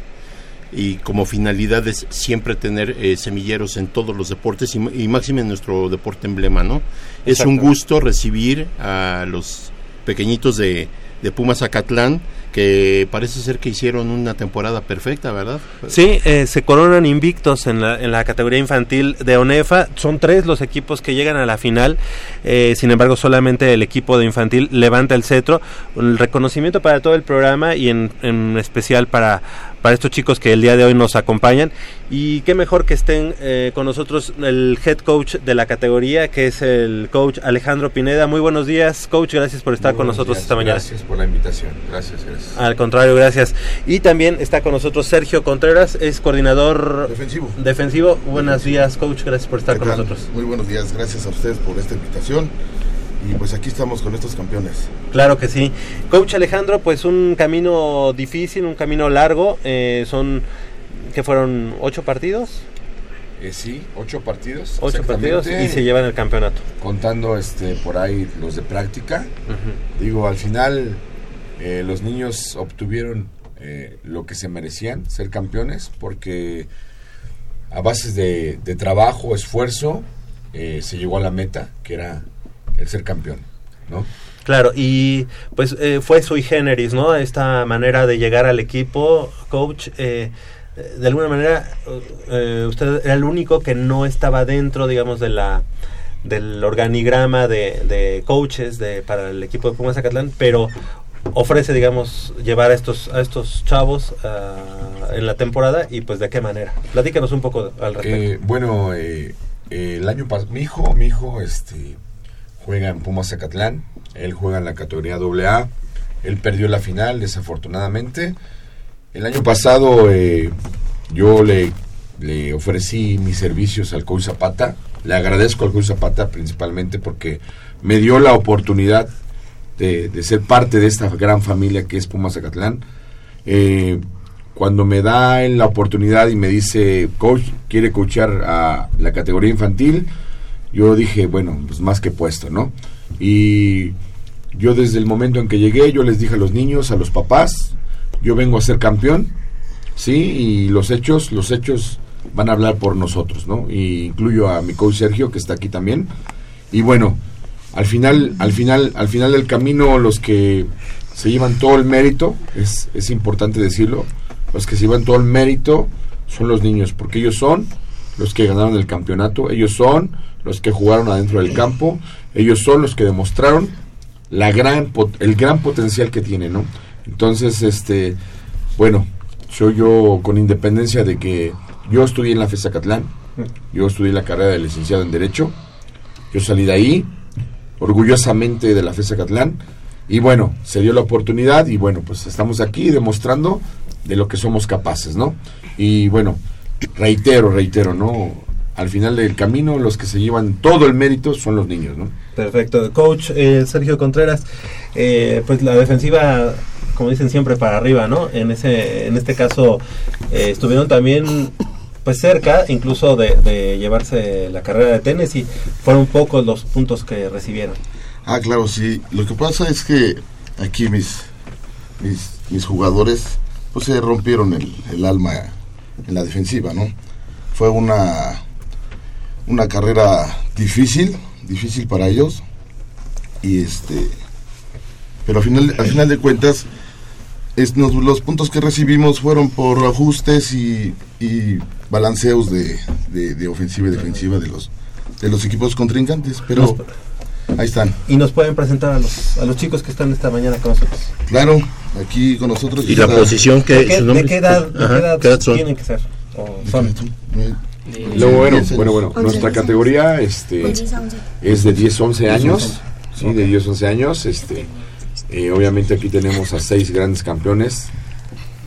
y como finalidad es siempre tener eh, semilleros en todos los deportes y, y máximo en nuestro deporte emblema, ¿no? Es un gusto recibir a los pequeñitos de, de Pumas Acatlán que parece ser que hicieron una temporada perfecta, ¿verdad? Sí, eh, se coronan invictos en la, en la categoría infantil de ONEFA. Son tres los equipos que llegan a la final. Eh, sin embargo, solamente el equipo de infantil levanta el cetro. El reconocimiento para todo el programa y en, en especial para para estos chicos que el día de hoy nos acompañan. Y qué mejor que estén eh, con nosotros el head coach de la categoría, que es el coach Alejandro Pineda. Muy buenos días, coach. Gracias por estar Muy con nosotros días. esta mañana. Gracias por la invitación. Gracias, gracias. Al contrario, gracias. Y también está con nosotros Sergio Contreras, es coordinador Defensivo. defensivo. Buenos días, coach. Gracias por estar ¿Qué con tal? nosotros. Muy buenos días, gracias a ustedes por esta invitación. Y pues aquí estamos con estos campeones. Claro que sí. Coach Alejandro, pues un camino difícil, un camino largo. eh, son, que fueron? ¿Ocho partidos? Eh, sí, ocho partidos. Ocho partidos y se llevan el campeonato. Contando este por ahí los de práctica. Digo, al final eh, los niños obtuvieron eh, lo que se merecían, ser campeones, porque a bases de, de trabajo, esfuerzo, eh, se llegó a la meta, que era el ser campeón, ¿no? Claro, y pues eh, fue sui generis, ¿no? Esta manera de llegar al equipo, coach. eh, eh, de alguna manera, eh, usted era el único que no estaba dentro, digamos, de la del organigrama de, de coaches de, para el equipo de Pumas Zacatlán, pero ofrece, digamos, llevar a estos a estos chavos ah, en la temporada y pues de qué manera. Platícanos un poco al respecto. Eh, bueno, eh, eh, el año pasado, mi hijo, mi hijo, este, juega en Pumas Zacatlán. Él juega en la categoría AA. Él perdió la final, desafortunadamente. El año pasado eh, yo le, le ofrecí mis servicios al coach Zapata. Le agradezco al coach Zapata principalmente porque me dio la oportunidad de, de ser parte de esta gran familia que es Pumas Zacatlán. Eh, cuando me da la oportunidad y me dice, coach, quiere coachar a la categoría infantil, yo dije, bueno, pues más que puesto, ¿no? Y yo desde el momento en que llegué, yo les dije a los niños, a los papás, yo vengo a ser campeón, ¿sí? Y los hechos, los hechos van a hablar por nosotros, ¿no? Y incluyo a mi coach Sergio, que está aquí también. Y bueno, al final, al final, al final del camino, los que se llevan todo el mérito, es, es importante decirlo, los que se llevan todo el mérito son los niños, porque ellos son los que ganaron el campeonato, ellos son los que jugaron adentro del campo, ellos son los que demostraron la gran el gran potencial que tienen, ¿no? Entonces, este, bueno, soy yo con independencia de que yo estudié en la FES Zacatlán, yo estudié la carrera de licenciado en Derecho, yo salí de ahí, orgullosamente de la FES Zacatlán, y bueno, se dio la oportunidad y bueno, pues estamos aquí demostrando de lo que somos capaces, ¿no? Y bueno, reitero, reitero, ¿no? Al final del camino, los que se llevan todo el mérito son los niños, ¿no? Perfecto. Coach eh, Sergio Contreras, eh, pues la defensiva, como dicen siempre, para arriba, ¿no? En, ese, en este caso eh, estuvieron también pues cerca incluso de, de llevarse la carrera de tenis y fueron pocos los puntos que recibieron. Ah, claro, sí. Lo que pasa es que aquí mis, mis, mis jugadores pues se rompieron el, el alma en la defensiva, ¿no? Fue una, una carrera difícil, difícil para ellos. Y este pero al final, al final de cuentas es, nos- los puntos que recibimos fueron por ajustes y, y balanceos de, de- de ofensiva y defensiva de los de los equipos contrincantes, pero ahí están. Y nos pueden presentar a los, a los chicos que están esta mañana con nosotros. Claro, aquí con nosotros. ¿Y la posición que- ¿De qué, su de nombre? qué edad, de Ajá, qué edad ¿qué edad son? tienen que ser? O son? Luego, bueno, Diez bueno, años. bueno, nuestra categoría este, es de 10, 11 años, sí, de 10, 11 años, este, eh, obviamente aquí tenemos a seis grandes campeones,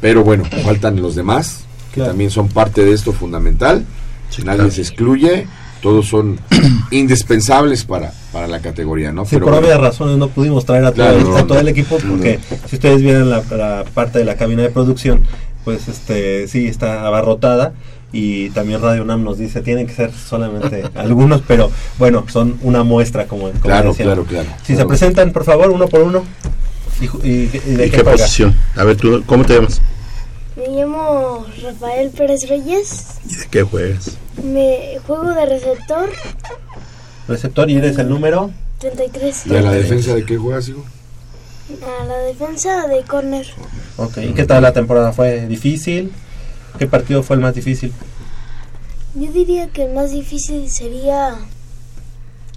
pero bueno, faltan los demás, que Claro. también son parte de esto fundamental, nadie se excluye, todos son [clears throat] indispensables para, para la categoría, ¿no? Sí, Pero por bueno, obvias razones no pudimos traer a todo, Claro, no, todo el equipo porque si ustedes vieran la, la parte de la cabina de producción, pues este sí está abarrotada y también Radio Nam nos dice tienen que ser solamente [laughs] algunos, pero bueno, son una muestra como, como Claro, decían. claro, claro. Si se presentan, por favor, uno por uno. ¿Y, ju- y- y de ¿Y qué, posición? A ver, tú, ¿cómo te llamas? Me llamo Rafael Pérez Reyes. ¿Y de qué juegas? Me juego de receptor Receptor y eres el número 33. ¿Y a la defensa de qué juegas, hijo? A la defensa de corner. Ok, ¿y qué tal la temporada? ¿Fue difícil? ¿Qué partido fue el más difícil? Yo diría que el más difícil sería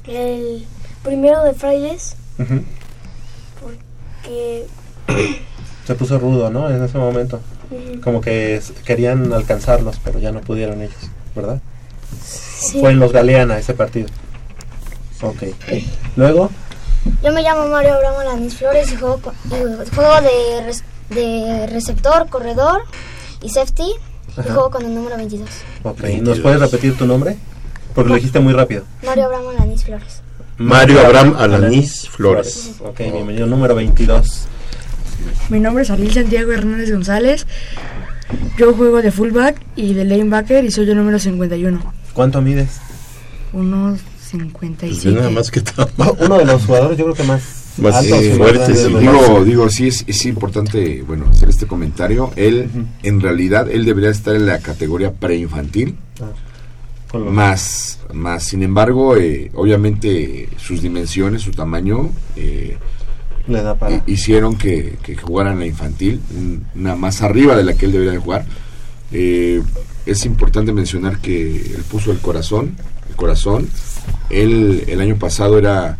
el primero de Frailes, Ujú. que [clears throat] Se puso rudo, ¿no? En ese momento. Como que querían alcanzarlos, pero ya no pudieron ellos, ¿verdad? Sí. Fue en los Galeana ese partido. Ok. Luego, yo me llamo Mario Abramo Lanis Flores y juego, con- juego de, res- de receptor, corredor y safety Ajá. juego con el número 22. ok. ¿Nos puedes repetir tu nombre? Porque lo dijiste muy rápido. Mario Abramo Lanis Flores. Mario Abraham Alanís Flores. Ok, bienvenido. Número 22. Mi nombre es Ariel Santiago Hernández González. Yo juego de fullback y de lanebacker y soy el número 51. ¿Cuánto mides? Unos Pues 57. nada más que. [laughs] Uno de los jugadores, yo creo que más, Más fuertes, Digo, digo, sí es, es importante, bueno, hacer este comentario. Él, en realidad, él debería estar en la categoría preinfantil. Más, más, sin embargo, eh, obviamente sus dimensiones, su tamaño, eh, Le da para. hi- hicieron que, que jugara en la infantil, una más arriba de la que él debería de jugar. Eh, es importante mencionar que él puso el corazón, el corazón. Él el año pasado era,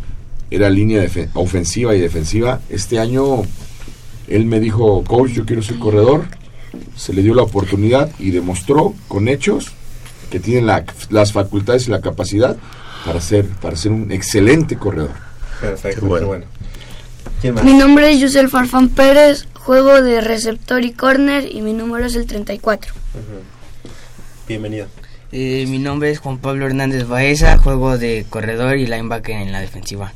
era línea ofensiva y defensiva. Este año él me dijo, coach, yo quiero ser corredor. Se le dio la oportunidad y demostró con hechos que tiene la- las facultades y la capacidad para ser, para ser un excelente corredor. Perfecto, Qué bueno. qué bueno. ¿Quién más? Mi nombre es Yusel Farfán Pérez, juego de receptor y corner y mi número es el 34. Bienvenido. Eh, mi nombre es Juan Pablo Hernández Baeza, juego de corredor y linebacker en la defensiva.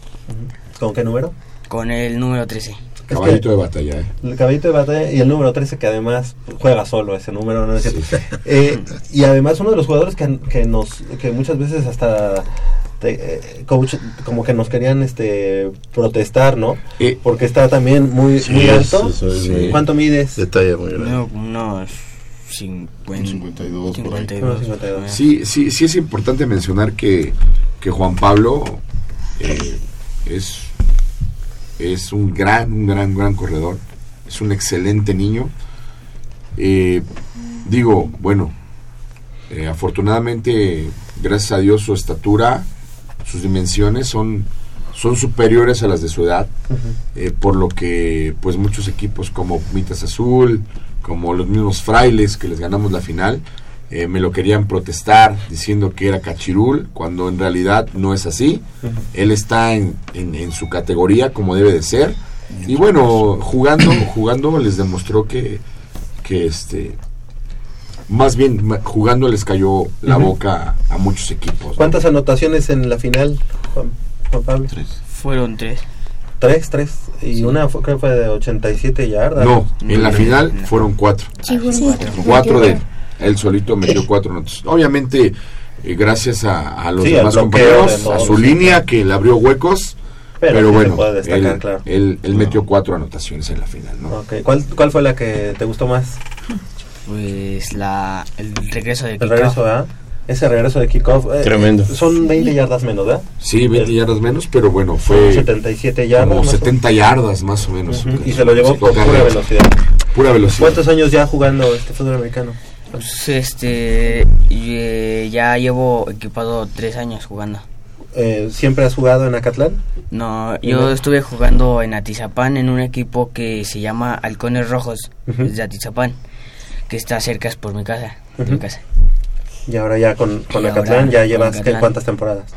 ¿Con qué número? Con el número 13. Caballito de batalla, ¿eh? El caballito de batalla y el número 13 que además juega solo ese número, ¿no es [laughs] cierto? Eh, y además uno de los jugadores que, que nos que muchas veces hasta te- eh, coach como que nos querían este protestar, ¿no? Eh, Porque está también muy Sí, muy alto. es ¿Cuánto mides? Detalle muy grande. No, unos 50, 52, por ahí. 52. 52. Sí, sí, sí es importante mencionar que, que Juan Pablo eh, es, es un gran, un gran, gran corredor. Es un excelente niño. Eh, digo, bueno, eh, afortunadamente, gracias a Dios, su estatura, sus dimensiones son, son superiores a las de su edad. eh, por lo que pues muchos equipos como Pumitas Azul, como los mismos frailes que les ganamos la final, eh, me lo querían protestar diciendo que era cachirul, cuando en realidad no es así. Él está en, en- en su categoría como debe de ser. Y bueno, jugando, jugando les demostró que, que este más bien jugando les cayó la boca a, a muchos equipos. ¿Cuántas anotaciones en la final, Juan, Juan Pablo? Fueron tres. Tres, tres. Y una fue, creo que fue de 87 yardas. No, en la final fueron cuatro. Sí, fueron cuatro. Cuatro de él. Él solito metió cuatro notas. Obviamente, eh, gracias a, a los Sí, demás compañeros, de a su sí, línea que le abrió huecos. Pero bueno, puede destacar, él, claro. él, él metió cuatro anotaciones en la final. ¿no? ¿Cuál, ¿Cuál fue la que te gustó más? Pues la, el regreso de El regreso, ¿verdad? Ese regreso de kickoff. eh, Tremendo. Son 20 yardas menos, ¿verdad? Sí, 20 yardas menos, pero bueno, fue 77 yardas. como más o 70 yardas más o menos. Ujú, Y se lo llevó por pura velocidad. Pura velocidad. ¿Cuántos años ya jugando este fútbol americano? Pues, este, eh, ya llevo equipado tres años jugando. Eh, ¿Siempre has jugado en Acatlán? No, yo estuve jugando en Atizapán en un equipo que se llama Halcones Rojos, Ujú. es de Atizapán, que está cerca es por mi casa, de mi casa. Y ahora ya con, con Acatlán ya llevas ¿qué, Acatlán. cuántas temporadas?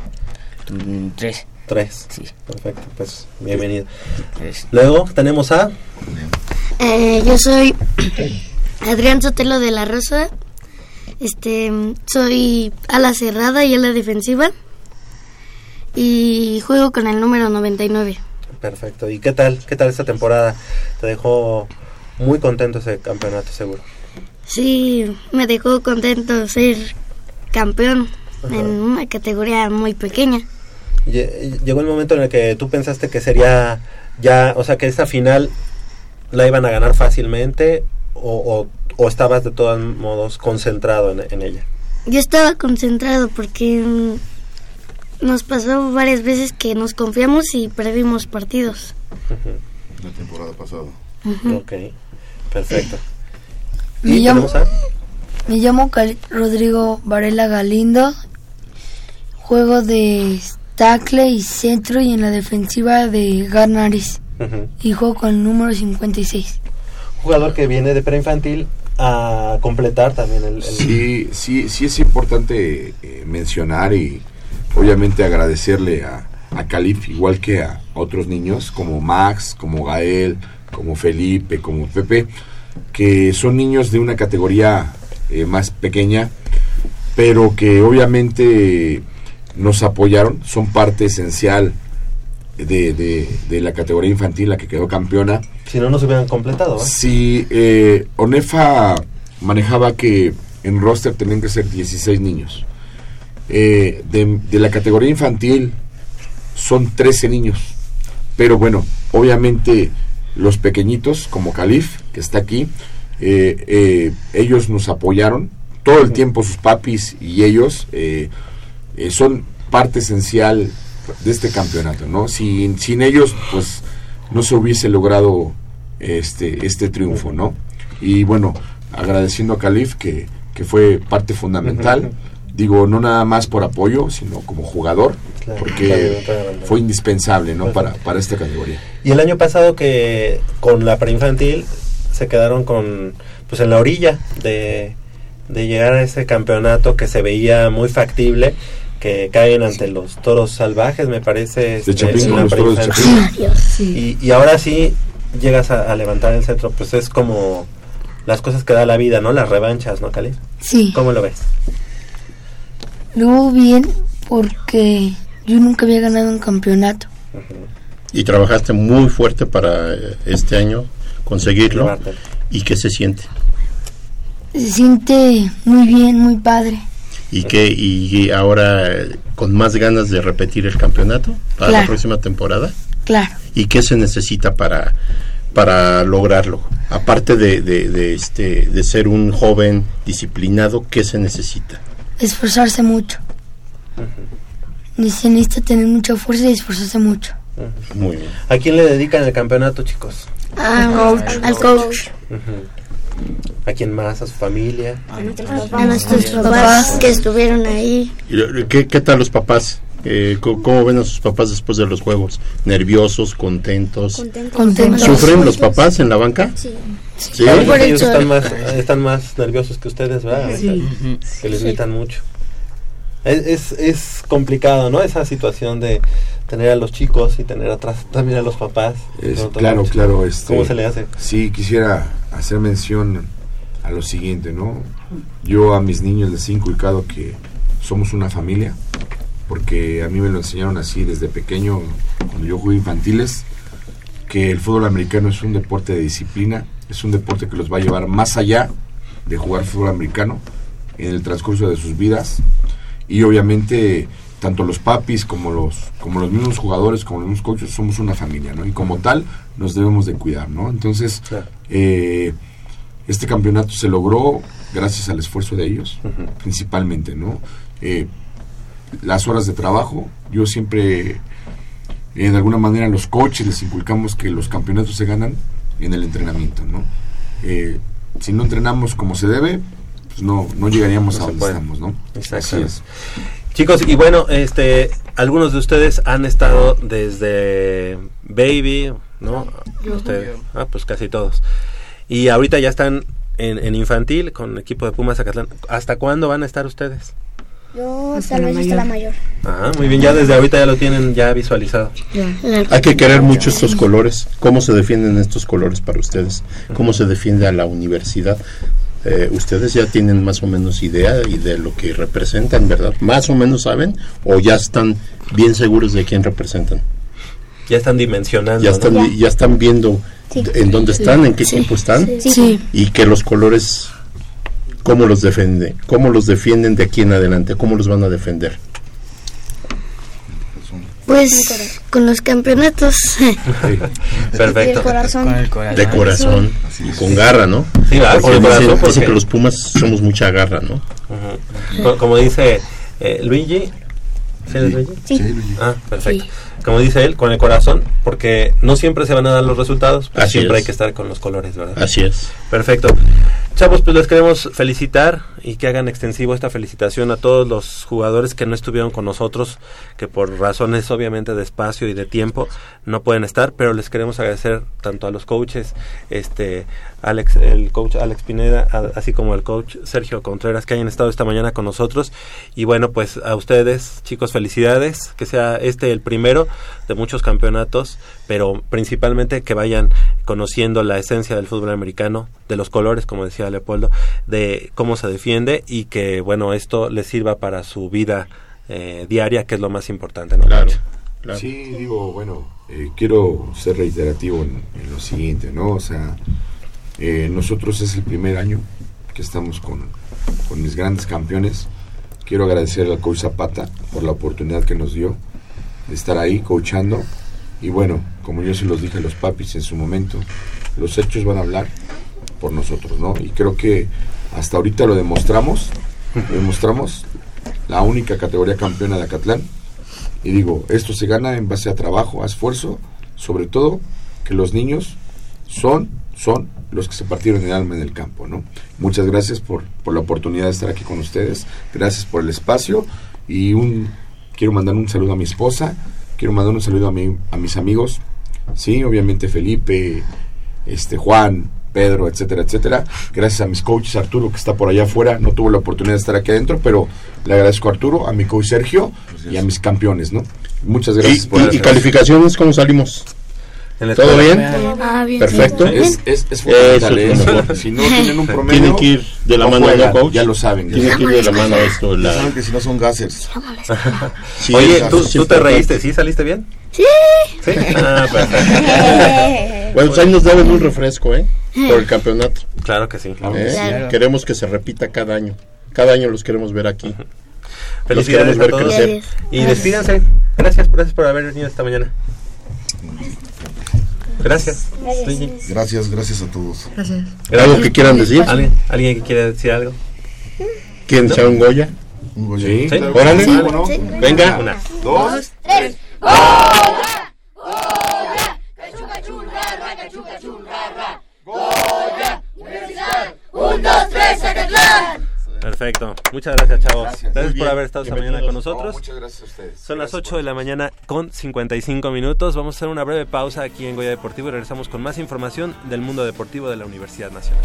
Mm, Tres. Tres. Sí. Perfecto, pues bienvenido. Tres. Luego tenemos a... Eh, yo soy [coughs] Adrián Sotelo de la Rosa. Este, soy ala cerrada y ala defensiva. Y juego con el número 99. Perfecto. ¿Y qué tal? ¿Qué tal esta temporada? Te dejó muy contento ese campeonato, seguro. Sí, me dejó contento ser campeón Ajá. en una categoría muy pequeña. Lle- Llegó el momento en el que tú pensaste que sería ya, o sea, que esta final la iban a ganar fácilmente o, o- o estabas de todos modos concentrado en, en ella. Yo estaba concentrado porque mm, nos pasó varias veces que nos confiamos y perdimos partidos. La temporada pasada. Ok, perfecto. Me ¿Y llamo, a- me llamo Rodrigo Varela Galindo. Juego de tackle y centro y en la defensiva de Garnaris. Y juego con el número 56. jugador que viene de preinfantil a completar también el... el- Sí, sí, sí es importante eh, mencionar y obviamente agradecerle a, a Calif, igual que a otros niños como Max, como Gael, como Felipe, como Pepe, que son niños de una categoría eh, más pequeña, pero que obviamente nos apoyaron, son parte esencial de, de- de la categoría infantil, la que quedó campeona. Si no, no se hubieran completado. ¿eh? Sí, eh, Onefa manejaba que en roster tenían que ser 16 niños. Eh, de, de la categoría infantil son 13 niños. Pero bueno, obviamente los pequeñitos, como Calif, que está aquí, eh, eh, ellos nos apoyaron. Todo el tiempo sus papis y ellos eh, eh, son parte esencial de este campeonato, ¿no? Sin, sin ellos, pues no se hubiese logrado este, este triunfo, ¿no? Y bueno, agradeciendo a Calif que, que fue parte fundamental, digo, no nada más por apoyo, sino como jugador, Claro, porque claro, fue indispensable, ¿no? Para, para esta categoría. Y el año pasado que con la preinfantil se quedaron con pues en la orilla de, de llegar a ese campeonato que se veía muy factible que caen ante los toros salvajes me parece este, los toros de y, y ahora sí llegas a, a levantar el centro pues es como las cosas que da la vida no las revanchas no Cali Sí. cómo lo ves Lo veo bien porque yo nunca había ganado un campeonato. Y trabajaste muy fuerte para eh, este año conseguirlo. ¿Y qué se siente? Se siente muy bien, muy padre. ¿Y qué y ahora con más ganas de repetir el campeonato para la próxima temporada? Claro. ¿Y qué se necesita para para lograrlo? Aparte de, de, de este de ser un joven disciplinado, ¿qué se necesita? Esforzarse mucho. Ni se necesita tener mucha fuerza y esforzarse mucho. Muy bien. ¿A quién le dedican el campeonato chicos? Al coach. Al coach. Ujú. ¿A quién más? ¿A su familia? A nuestros papás que estuvieron ahí. ¿Y, eh, ¿Qué, qué tal los papás? Eh, ¿Cómo ven a sus papás después de los juegos? ¿Nerviosos? ¿Contentos? Contentos. ¿Sufren los papás en la banca? Sí. Sí. Ellos ellos están más, están más nerviosos que ustedes, ¿verdad? Sí. Que les Sí. gritan mucho. Es, es, es complicado, ¿no? Esa situación de tener a los chicos y tener atrás también a los papás. Es- No, claro, claro. Este, ¿Cómo se le hace? Sí, quisiera hacer mención a lo siguiente, ¿no? Yo a mis niños les he inculcado que somos una familia, porque a mí me lo enseñaron así desde pequeño, cuando yo jugué infantiles, que el fútbol americano es un deporte de disciplina, es un deporte que los va a llevar más allá de jugar fútbol americano en el transcurso de sus vidas y obviamente tanto los papis como los como los mismos jugadores como los mismos coaches somos una familia no y como tal nos debemos de cuidar no entonces eh, este campeonato se logró gracias al esfuerzo de ellos principalmente no Eh, las horas de trabajo yo siempre eh, de alguna manera a los coaches les inculcamos que los campeonatos se ganan en el entrenamiento no Eh, si no entrenamos como se debe pues no no llegaríamos No a donde puede. estamos no Exacto. Así es. Chicos, y bueno, este, algunos de ustedes han estado desde Baby, ¿no? Yo. Ustedes, ah, pues casi todos. Y ahorita ya están en, en infantil con el equipo de Pumas Zacatlán. ¿Hasta cuándo van a estar ustedes? Yo Hasta la hasta la mayor. mayor. Ah, muy bien, ya desde ahorita ya lo tienen ya visualizado. Hay que querer mucho estos colores. ¿Cómo se defienden estos colores para ustedes? ¿Cómo se defiende a la universidad? Eh, ustedes ya tienen más o menos idea y de lo que representan, ¿verdad? Más o menos saben o ya están bien seguros de quién representan. Ya están dimensionando. Ya están, ya están viendo Sí. en dónde están, en qué Sí. equipo están Sí. Sí. y que los colores cómo los defienden, cómo los defienden de aquí en adelante, cómo los van a defender. Pues con los campeonatos. Perfecto. [laughs] Y el corazón. Con el corazón. De corazón y con garra, ¿no? Sí. Porque Con el corazón, dicen porque- que los Pumas somos mucha garra, ¿no? Ujú. Co- Como dice eh, Luigi, ¿Sí Luigi? Sí. Sí, Ah, perfecto. Como dice él, con el corazón, porque no siempre se van a dar los resultados, pero Así siempre es. hay que estar con los colores, ¿verdad? Así es. Perfecto. Chavos, pues les queremos felicitar y que hagan extensivo esta felicitación a todos los jugadores que no estuvieron con nosotros, que por razones obviamente de espacio y de tiempo no pueden estar, pero les queremos agradecer tanto a los coaches, este Alex, el coach Alex Pineda, a- así como al coach Sergio Contreras que hayan estado esta mañana con nosotros y bueno, pues a ustedes, chicos, felicidades, que sea este el primero de muchos campeonatos, pero principalmente que vayan conociendo la esencia del fútbol americano, de los colores, como decía Leopoldo, de cómo se defiende y que, bueno, esto les sirva para su vida eh, diaria, que es lo más importante, ¿no? Claro. Sí, digo, bueno, eh, quiero ser reiterativo en, en lo siguiente, ¿no? O sea, eh, nosotros es el primer año que estamos con, con mis grandes campeones. Quiero agradecer al coach Zapata por la oportunidad que nos dio de estar ahí coachando. Y bueno, como yo se los dije a los papis en su momento, los hechos van a hablar por nosotros, ¿no? Y creo que hasta ahorita lo demostramos, demostramos, la única categoría campeona de Acatlán. Y digo, esto se gana en base a trabajo, a esfuerzo, sobre todo que los niños son, son los que se partieron el alma en el campo, ¿no? Muchas gracias por, por la oportunidad de estar aquí con ustedes, gracias por el espacio y un quiero mandar un saludo a mi esposa, quiero mandar un saludo a, mi, a mis amigos, sí, obviamente Felipe, este Juan, Pedro, etcétera, etcétera. Gracias a mis coaches, Arturo, que está por allá afuera, no tuvo la oportunidad de estar aquí adentro, pero le agradezco a Arturo, a mi coach Sergio y a mis campeones, ¿no? Muchas gracias ¿Y, por y- y calificaciones cómo salimos? En la ¿Todo escuela. bien? Ah, bien. Perfecto. Es, es, es fundamental, ¿eh? mejor. Si no tienen un promedio, Tienen que ir de la no mano, juegan, ¿no, coach? ya lo saben. Tiene que ir de la mano esto. La... saben que si no son gases. Sí, [laughs] Oye, ¿tú, te reíste, ¿sí? ¿Saliste bien? Sí. ¿Sí? Ah, [laughs] perfecto. Bueno, pues ahí nos damos un refresco, ¿eh? Por el campeonato. Claro que sí. ¿eh? Claro. Queremos que se repita cada año. Cada año los queremos ver aquí. Los Felicidades queremos a ver todos. crecer. Y despídanse. Gracias, gracias por haber venido esta mañana. Gracias. Gracias, gracias a todos. Gracias. ¿Algo que quieran decir? ¿Alguien, ¿Alguien que quiera decir algo? ¿Quieren echar un Goya? Un Goya. Sí. Órale. Venga. Una. Dos. tres. ¡Goya! ¡Goya! ¡Cachuca churrarra, cachuca churrarra! ¡Goya! ¡Universidad! ¡Un, dos, tres, Zacatlán! Perfecto. Muchas gracias, chavos. Gracias, por haber estado esta mañana con nosotros. No, muchas gracias a ustedes. Son las Gracias 8 de la mañana con 55 minutos. Vamos a hacer una breve pausa aquí en Goya Deportivo y regresamos con más información del mundo deportivo de la Universidad Nacional.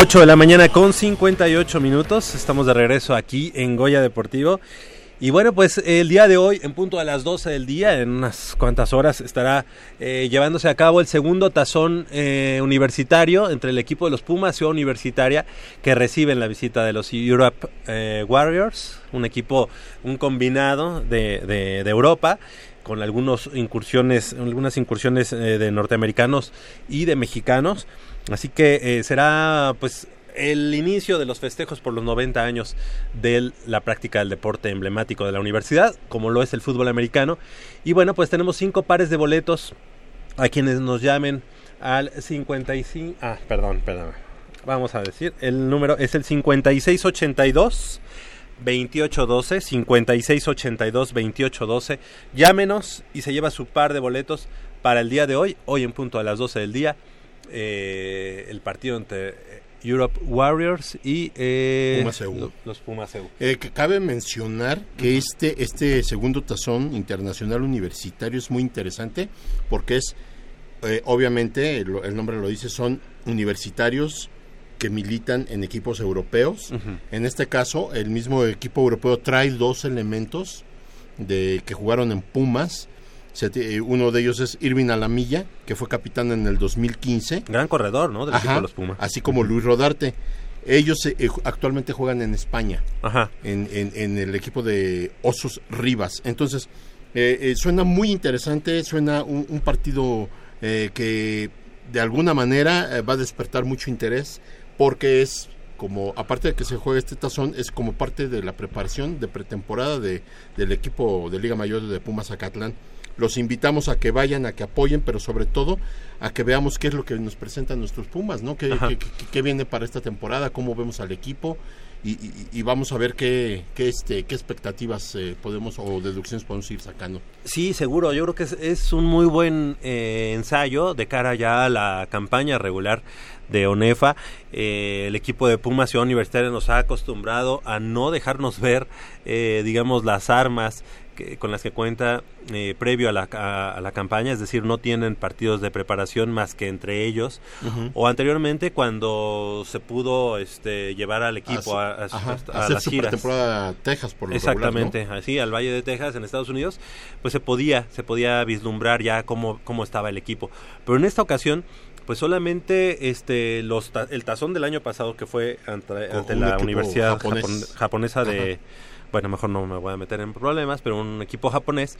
8 de la mañana con 58 minutos. Estamos de regreso aquí en Goya Deportivo. Y bueno, pues el día de hoy, en punto a las 12 del día, en unas cuantas horas, estará eh, llevándose a cabo el segundo tazón eh, universitario entre el equipo de los Pumas Ciudad Universitaria, que reciben la visita de los Europe eh, Warriors, un equipo, un combinado de, de, de Europa con algunos incursiones, algunas incursiones eh, de norteamericanos y de mexicanos. Así que eh, será pues el inicio de los festejos por los 90 años de la práctica del deporte emblemático de la universidad, como lo es el fútbol americano. Y bueno, pues tenemos cinco pares de boletos a quienes nos llamen al 55... Ah, perdón, perdón. Vamos a decir, el número es el 5682. 2812 5682 2812 llámenos y se lleva su par de boletos para el día de hoy hoy en punto a las 12 del día eh, el partido entre Europe Warriors y eh, Pumas EU. lo- los Pumas EU. Eh, que cabe mencionar que este, este segundo tazón internacional universitario es muy interesante porque es, eh, obviamente, el, el nombre lo dice, son universitarios que militan en equipos europeos. En este caso, el mismo equipo europeo trae dos elementos de que jugaron en Pumas. Se eh, uno de ellos es Irving Alamilla, que fue capitán en el 2015. Gran corredor, ¿no? Del equipo de los Pumas. Así como Luis Rodarte. Ellos eh, actualmente juegan en España, Ajá. en, en- en el equipo de Osos Rivas. Entonces, eh, eh, suena muy interesante, suena un, un partido que de alguna manera va a despertar mucho interés, porque es como, aparte de que se juegue este tazón, es como parte de la preparación de pretemporada de, del equipo de Liga Mayor de Pumas Acatlán. Los invitamos a que vayan, a que apoyen, pero sobre todo a que veamos qué es lo que nos presentan nuestros Pumas, ¿no? ¿Qué, Ajá. qué- qué- qué viene para esta temporada? ¿Cómo vemos al equipo? Y, y- vamos a ver qué, qué, este, qué expectativas eh, podemos o deducciones podemos ir sacando. Sí, seguro. Yo creo que es, un muy buen eh, ensayo de cara ya a la campaña regular de ONEFA. Eh, el equipo de Pumas Ciudad Universitaria nos ha acostumbrado a no dejarnos ver, eh, digamos, las armas que- con las que cuenta eh, previo a la, a- a la campaña, es decir, no tienen partidos de preparación más que entre ellos, o anteriormente cuando se pudo este, llevar al equipo a, las giras. Texas por lo regular, ¿no? Exactamente, así al Valle de Texas en Estados Unidos, pues se podía, se podía vislumbrar ya cómo, cómo estaba el equipo. Pero en esta ocasión, pues solamente este los ta- el tazón del año pasado que fue ante, la Universidad. Japon- japonesa de Ajá. Bueno, mejor no me voy a meter en problemas, pero un equipo japonés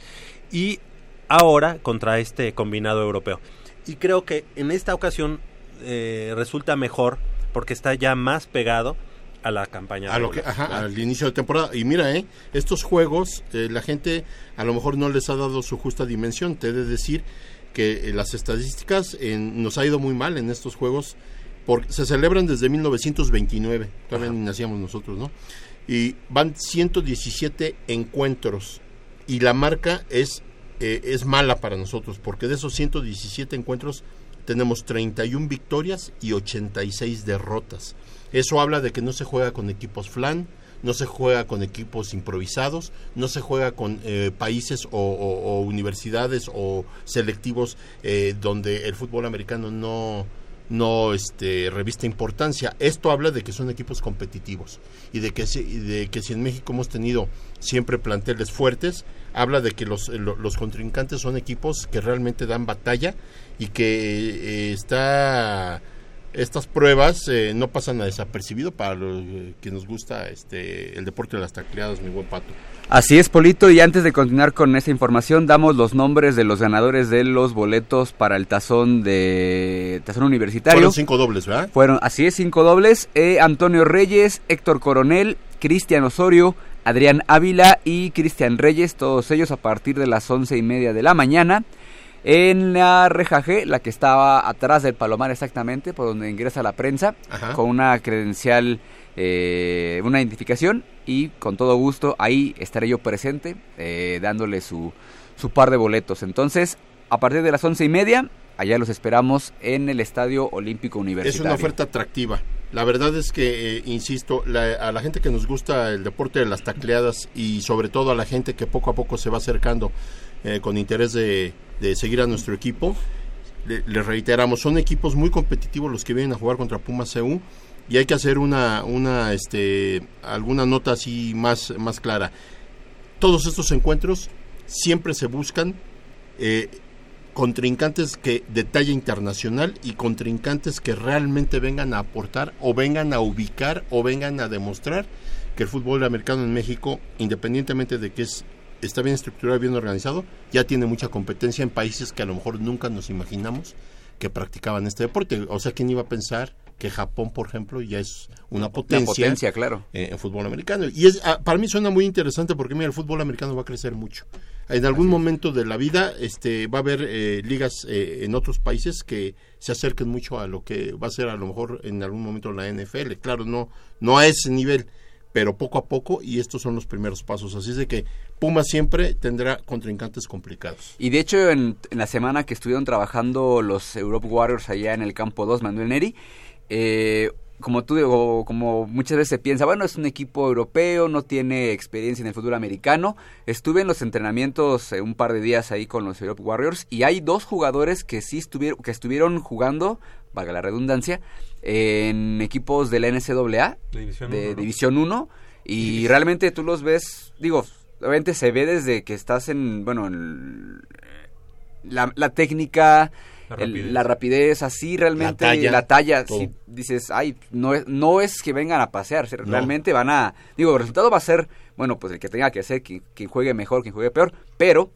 y ahora contra este combinado europeo. Y creo que en esta ocasión eh, resulta mejor porque está ya más pegado a la campaña. a lo que, ajá, al inicio de temporada. Y mira, eh, estos juegos, eh, la gente a lo mejor no les ha dado su justa dimensión. Te he de decir que eh, las estadísticas en- nos ha ido muy mal en estos juegos. Porque se celebran desde 1929, todavía ni nacíamos nosotros, ¿no? Y van 117 encuentros. Y la marca es, eh, es mala para nosotros, porque de esos 117 encuentros tenemos 31 victorias y 86 derrotas. Eso habla de que no se juega con equipos flan, no se juega con equipos improvisados, no se juega con eh, países o, o- universidades o selectivos eh, donde el fútbol americano no, no este, revista importancia. Esto habla de que son equipos competitivos y de que, si, de que si en México hemos tenido siempre planteles fuertes, habla de que los, lo- los contrincantes son equipos que realmente dan batalla y que eh, está estas pruebas eh, no pasan a desapercibido para los eh, que nos gusta este el deporte de las tacleadas, mi buen pato. Así es, Polito, y antes de continuar con esta información, damos los nombres de los ganadores de los boletos para el tazón de tazón universitario. Fueron cinco dobles, ¿verdad? Fueron, así es, cinco dobles. eh, Antonio Reyes, Héctor Coronel, Cristian Osorio, Adrián Ávila y Cristian Reyes, todos ellos a partir de las once y media de la mañana. En la reja G, la que estaba atrás del Palomar exactamente, por donde ingresa la prensa, Ajá. con una credencial, eh, una identificación y con todo gusto ahí estaré yo presente eh, dándole su, su par de boletos. Entonces, a partir de las once y media, allá los esperamos en el Estadio Olímpico Es Universitario. una oferta atractiva. La verdad es que, eh, insisto, la- a la gente que nos gusta el deporte de las tacleadas y sobre todo a la gente que poco a poco se va acercando con interés de, de seguir a nuestro equipo, le, reiteramos, son equipos muy competitivos los que vienen a jugar contra Pumas CU y hay que hacer una, una, este, alguna nota así más, más clara. Todos estos encuentros siempre se buscan eh, contrincantes que de talla internacional y contrincantes que realmente vengan a aportar o vengan a ubicar o vengan a demostrar que el fútbol americano en México, independientemente de que es está bien estructurado, bien organizado, ya tiene mucha competencia en países que a lo mejor nunca nos imaginamos que practicaban este deporte. O sea, ¿quién iba a pensar que Japón, por ejemplo, ya es una potencia, potencia, claro. eh, en fútbol americano? Y es, ah, para mí suena muy interesante porque mira, el fútbol americano va a crecer mucho. En algún momento de la vida este, va a haber eh, ligas eh, en otros países que se acerquen mucho a lo que va a ser a lo mejor en algún momento la NFL. Claro, no, no a ese nivel, pero poco a poco y estos son los primeros pasos. Así es de que Puma siempre tendrá contrincantes complicados. Y de hecho, en, en la semana que estuvieron trabajando los Europe Warriors allá en el campo 2, Manuel Neri, eh, como tú digo, como muchas veces se piensa, bueno, es un equipo europeo, no tiene experiencia en el fútbol americano. Estuve en los entrenamientos eh, un par de días ahí con los Europe Warriors y hay dos jugadores que sí estuvieron, que estuvieron jugando, valga la redundancia, en equipos de la NCAA, División de uno, ¿no? División 1, y realmente tú los ves, digo, obviamente se ve desde que estás en, bueno, en la, la técnica, La el- rapidez. la rapidez, así realmente La talla, la talla, sí, dices, ay, no es, no es que vengan a pasear, realmente van a, digo, el resultado va a ser, bueno, pues el que tenga que ser, quien, quien juegue mejor, quien juegue peor, pero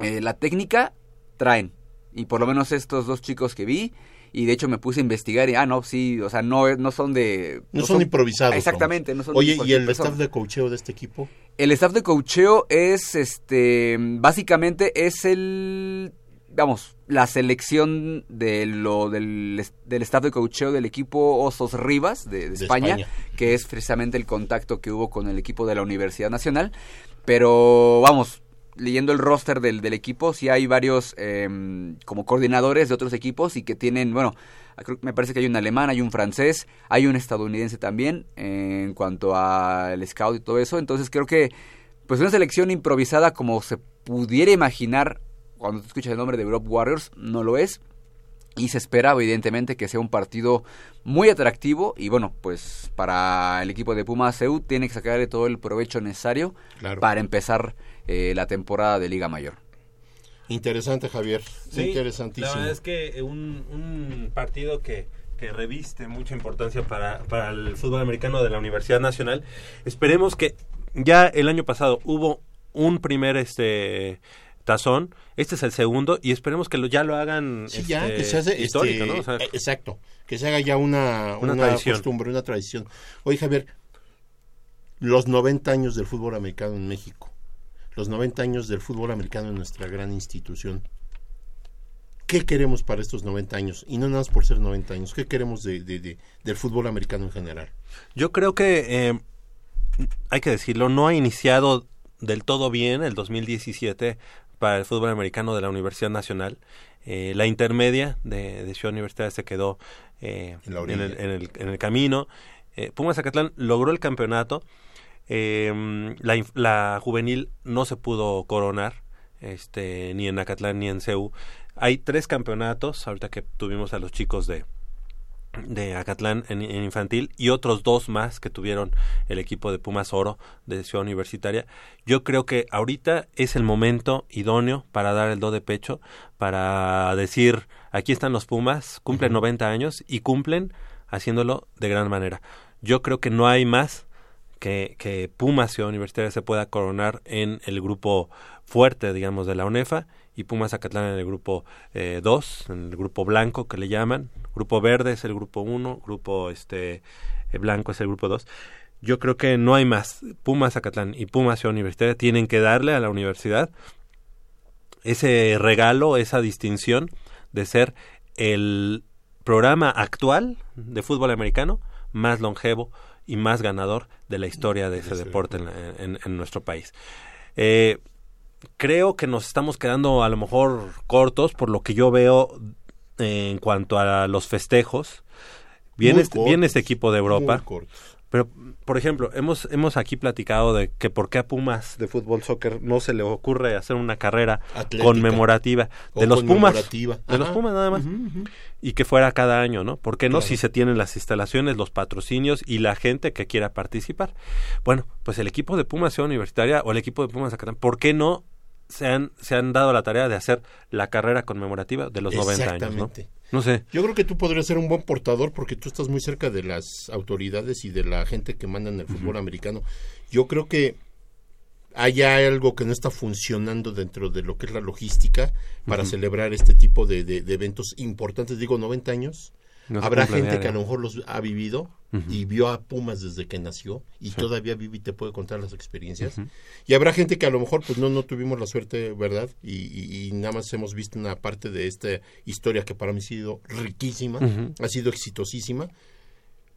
eh, la técnica traen, y por lo menos estos dos chicos que vi, y de hecho me puse a investigar y, ah, no, sí, o sea, no, no son de... No, son, improvisados. Exactamente, no son de Oye, ¿y el persona. staff de cocheo de este equipo? El staff de coacheo es, este, básicamente es el, vamos, la selección de lo del, del staff de coacheo del equipo Osos Rivas de, de De España, España. que es precisamente el contacto que hubo con el equipo de la Universidad Nacional. Pero, vamos, leyendo el roster del, del equipo, sí hay varios em, como coordinadores de otros equipos y que tienen, bueno, creo- me parece que hay un alemán, hay un francés, hay un estadounidense también eh, en cuanto al scout y todo eso. Entonces creo que pues una selección improvisada como se pudiera imaginar cuando te escuchas el nombre de Europe Warriors, no lo es. Y se espera evidentemente que sea un partido muy atractivo y bueno, pues para el equipo de Pumas EU tiene que sacarle todo el provecho necesario Claro. para empezar eh, la temporada de Liga Mayor. Interesante, Javier. Sí, Interesantísimo. La verdad es que un, un partido que, que reviste mucha importancia para, para el fútbol americano de la Universidad Nacional. Esperemos que ya el año pasado hubo un primer este tazón, este es el segundo y esperemos que lo, ya lo hagan Sí, ya, este, que se hace histórico, este, ¿no? O sea, eh, exacto, que se haga ya una, Una una, costumbre, una tradición. Oye, Javier, los 90 años del fútbol americano en México, los 90 años del fútbol americano en nuestra gran institución. ¿Qué queremos para estos 90 años? Y no nada más por ser 90 años, ¿qué queremos de, de- de- del fútbol americano en general? Yo creo que, eh, hay que decirlo, no ha iniciado del todo bien el 2017 para el fútbol americano de la Universidad Nacional. Eh, la intermedia de, de Ciudad Universitaria se quedó eh, En el, en el- en el camino. Eh, Pumas Zacatlán logró el campeonato. Eh, la, la juvenil no se pudo coronar este, ni en Acatlán ni en CEU. Hay tres campeonatos, ahorita que tuvimos a los chicos de, de Acatlán en, en infantil y otros dos más que tuvieron el equipo de Pumas Oro de Ciudad Universitaria. Yo creo que ahorita es el momento idóneo para dar el do de pecho, para decir, aquí están los Pumas, cumplen 90 años y cumplen haciéndolo de gran manera. Yo creo que no hay más que, Pumas Ciudad Universitaria se pueda coronar en el grupo fuerte, digamos, de la UNEFA y Pumas Acatlán en el grupo 2, en el grupo blanco que le llaman. Grupo verde es el grupo 1, grupo este eh, blanco es el grupo 2. Yo creo que no hay más. Pumas Acatlán y Pumas Ciudad Universitaria tienen que darle a la universidad ese regalo, esa distinción de ser el programa actual de fútbol americano más longevo y más ganador de la historia de ese deporte en, en- en nuestro país. Eh, creo que nos estamos quedando a lo mejor cortos por lo que yo veo eh, en cuanto a los festejos. Viene, este, viene este equipo de Europa, pero por ejemplo, hemos, hemos aquí platicado de que por qué a Pumas de fútbol soccer no se le ocurre hacer una carrera Atlética. conmemorativa de los Pumas. De los. Pumas nada más. Y que fuera cada año, ¿no? ¿Por qué no Claro. si se tienen las instalaciones, los patrocinios y la gente que quiera participar? Bueno, pues el equipo de Pumas Ciudad Universitaria o el equipo de Pumas Zacatán, ¿por qué no se han, se han dado la tarea de hacer la carrera conmemorativa de los 90 años, ¿no? No sé. Yo creo que tú podrías ser un buen portador porque tú estás muy cerca de las autoridades y de la gente que manda en el fútbol americano. Yo creo que hay algo que no está funcionando dentro de lo que es la logística para celebrar este tipo de, de- de eventos importantes. Digo, 90 años. No Habrá gente que a lo mejor los ha vivido y vio a Pumas desde que nació y Sí. todavía vive y te puede contar las experiencias. Y habrá gente que a lo mejor pues no, no tuvimos la suerte, ¿verdad? Y, y- y nada más hemos visto una parte de esta historia que para mí ha sido riquísima, ha sido exitosísima.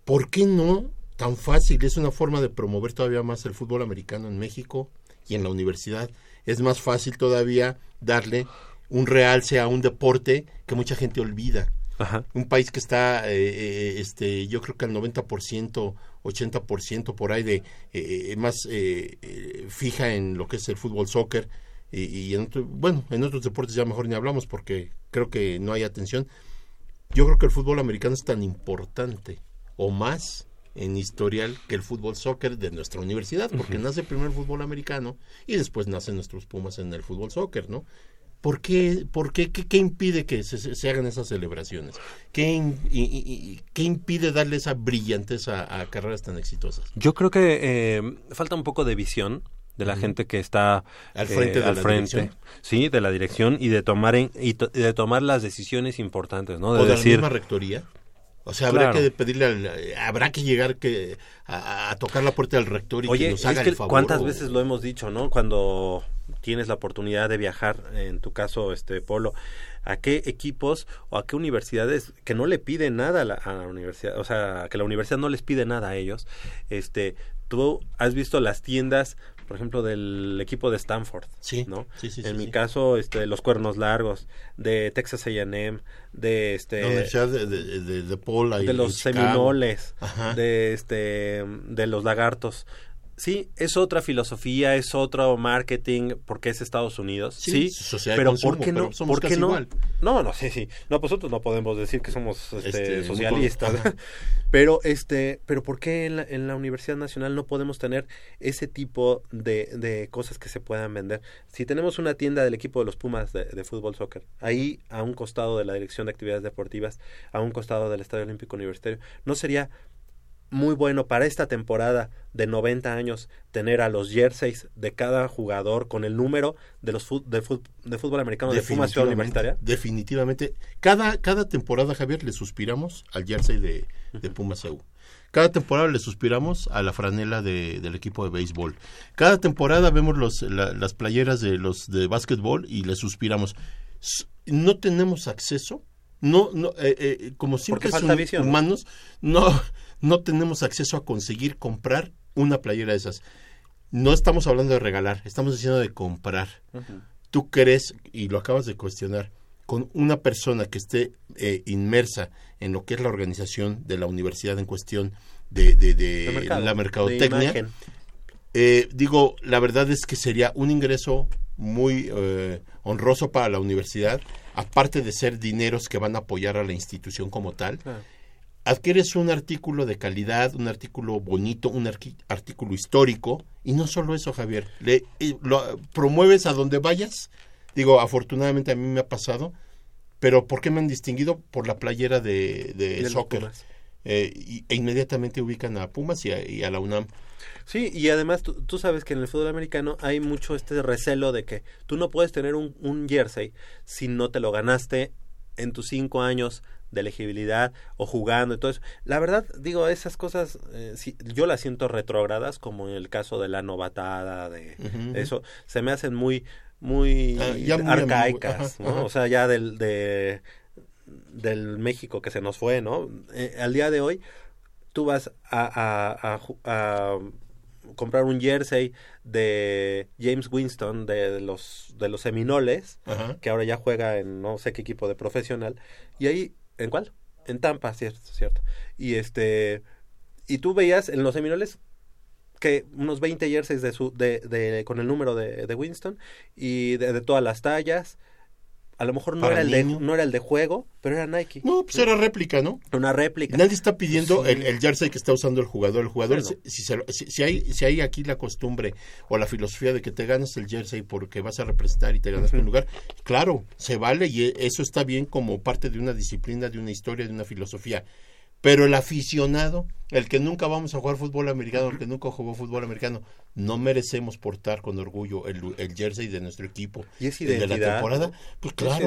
¿Por qué no tan fácil? Es una forma de promover todavía más el fútbol americano en México y en la universidad. Es más fácil todavía darle un realce a un deporte que mucha gente olvida. Ajá. Un país que está, eh, eh, este, yo creo que al 90%, 80% por ahí de eh, más eh, eh, fija en lo que es el fútbol, soccer y, y en otro- bueno, en otros deportes ya mejor ni hablamos porque creo que no hay atención. Yo creo que el fútbol americano es tan importante o más en historial que el fútbol soccer de nuestra universidad, porque nace primero el fútbol americano y después nacen nuestros Pumas en el fútbol soccer, ¿no? ¿Por qué, por qué, qué, qué impide que se, hagan esas celebraciones? ¿Qué, in- y- y- y- qué impide darle esa brillantez a, a carreras tan exitosas? Yo creo que eh, falta un poco de visión de la gente que está Al eh, frente de al la frente, dirección. sí, de la dirección y de tomar en- y, to- de tomar las decisiones importantes, ¿no? ¿O De de decir, la misma rectoría? O sea, habrá Claro. que pedirle al, habrá que llegar que a, a tocar la puerta del rector y Oye, que nos haga es que el favor. cuántas o- veces lo hemos dicho, ¿no? Cuando tienes la oportunidad de viajar, en tu caso, este Polo, a qué equipos o a qué universidades que no le piden nada a la, a la universidad, o sea, que la universidad no les pide nada a ellos. Este, tú has visto las tiendas, por ejemplo, del equipo de Stanford, Sí, ¿no? sí, sí, en sí, mi sí. caso, este, los Cuernos Largos, de Texas A&M, de este, de, de, de- de Paul de los Chicago. seminoles, Ajá. de este, de los lagartos. Sí, es otra filosofía, es otro marketing porque es Estados Unidos. Sí, Sí, pero consumo, ¿por qué no? somos ¿Por qué casi no? igual. No, no, sí, sí. No, pues nosotros no podemos decir que somos este, Este, socialistas. [laughs] pero este, pero ¿por qué en la, en la Universidad Nacional no podemos tener ese tipo de, de cosas que se puedan vender? Si tenemos una tienda del equipo de los Pumas de, de fútbol soccer, ahí a un costado de la Dirección de Actividades Deportivas, a un costado del Estadio Olímpico Universitario, ¿no sería muy bueno para esta temporada de 90 años tener a los jerseys de cada jugador con el número de los fut- de, fut- de fútbol americano de Ciudad Definitivamente, Universitaria? Definitivamente. Cada, cada temporada, Javier, le suspiramos al jersey de, de Pumas EU. Cada temporada le suspiramos a la franela de- del equipo de béisbol. Cada temporada vemos los, la- las playeras de los de básquetbol y le suspiramos. No tenemos acceso, no, no, eh, eh, como visión, ¿no? humanos, no, no tenemos acceso a conseguir comprar una playera de esas. No estamos hablando de regalar, estamos diciendo de comprar. ¿Tú crees, y lo acabas de cuestionar, con una persona que esté eh, inmersa en lo que es la organización de la universidad en cuestión de, de- de mercado, la mercadotecnia? Eh, digo, la verdad es que sería un ingreso muy eh, honroso para la universidad, aparte de ser dineros que van a apoyar a la institución como tal. Adquieres un artículo de calidad, un artículo bonito, un artículo histórico, y no solo eso, Javier, le, lo promueves a donde vayas. Digo, afortunadamente a mí me ha pasado, pero ¿por qué me han distinguido? Por la playera de, de soccer. Eh, y- e inmediatamente ubican a Pumas y a, y a la UNAM. Sí, y además tú, tú sabes que en el fútbol americano hay mucho este recelo de que tú no puedes tener un, un jersey si no te lo ganaste en tus cinco años de elegibilidad o jugando y todo eso. La verdad, digo, esas cosas eh, sí, yo las siento retrógradas, como en el caso de la novatada, de eso, se me hacen muy, muy Ah, muy arcaicas, ¿no? O sea, ya del, de, del México que se nos fue, ¿no? Eh, al día de hoy, tú vas a, a, a ju- a comprar un jersey de James Winston de los de los Seminoles Ajá. que ahora ya juega en no sé qué equipo de profesional y ahí en cuál en Tampa cierto cierto y este y tú veías en los Seminoles que unos 20 jerseys de su, de, de, con el número de, de Winston y de, de todas las tallas. A lo mejor no era, el de, no era el de juego, pero era Nike. No, pues era réplica, ¿no? Una réplica. Nadie está pidiendo Sí. el, el jersey que está usando el jugador. El jugador, si, si hay, si hay aquí la costumbre o la filosofía de que te ganas el jersey porque vas a representar y te ganaste un lugar, claro, se vale y e- eso está bien como parte de una disciplina, de una historia, de una filosofía. Pero el aficionado, el que nunca vamos a jugar fútbol americano, el que nunca jugó fútbol americano, no merecemos portar con orgullo el, el jersey de nuestro equipo. Y es el de la temporada. Pues Es claro,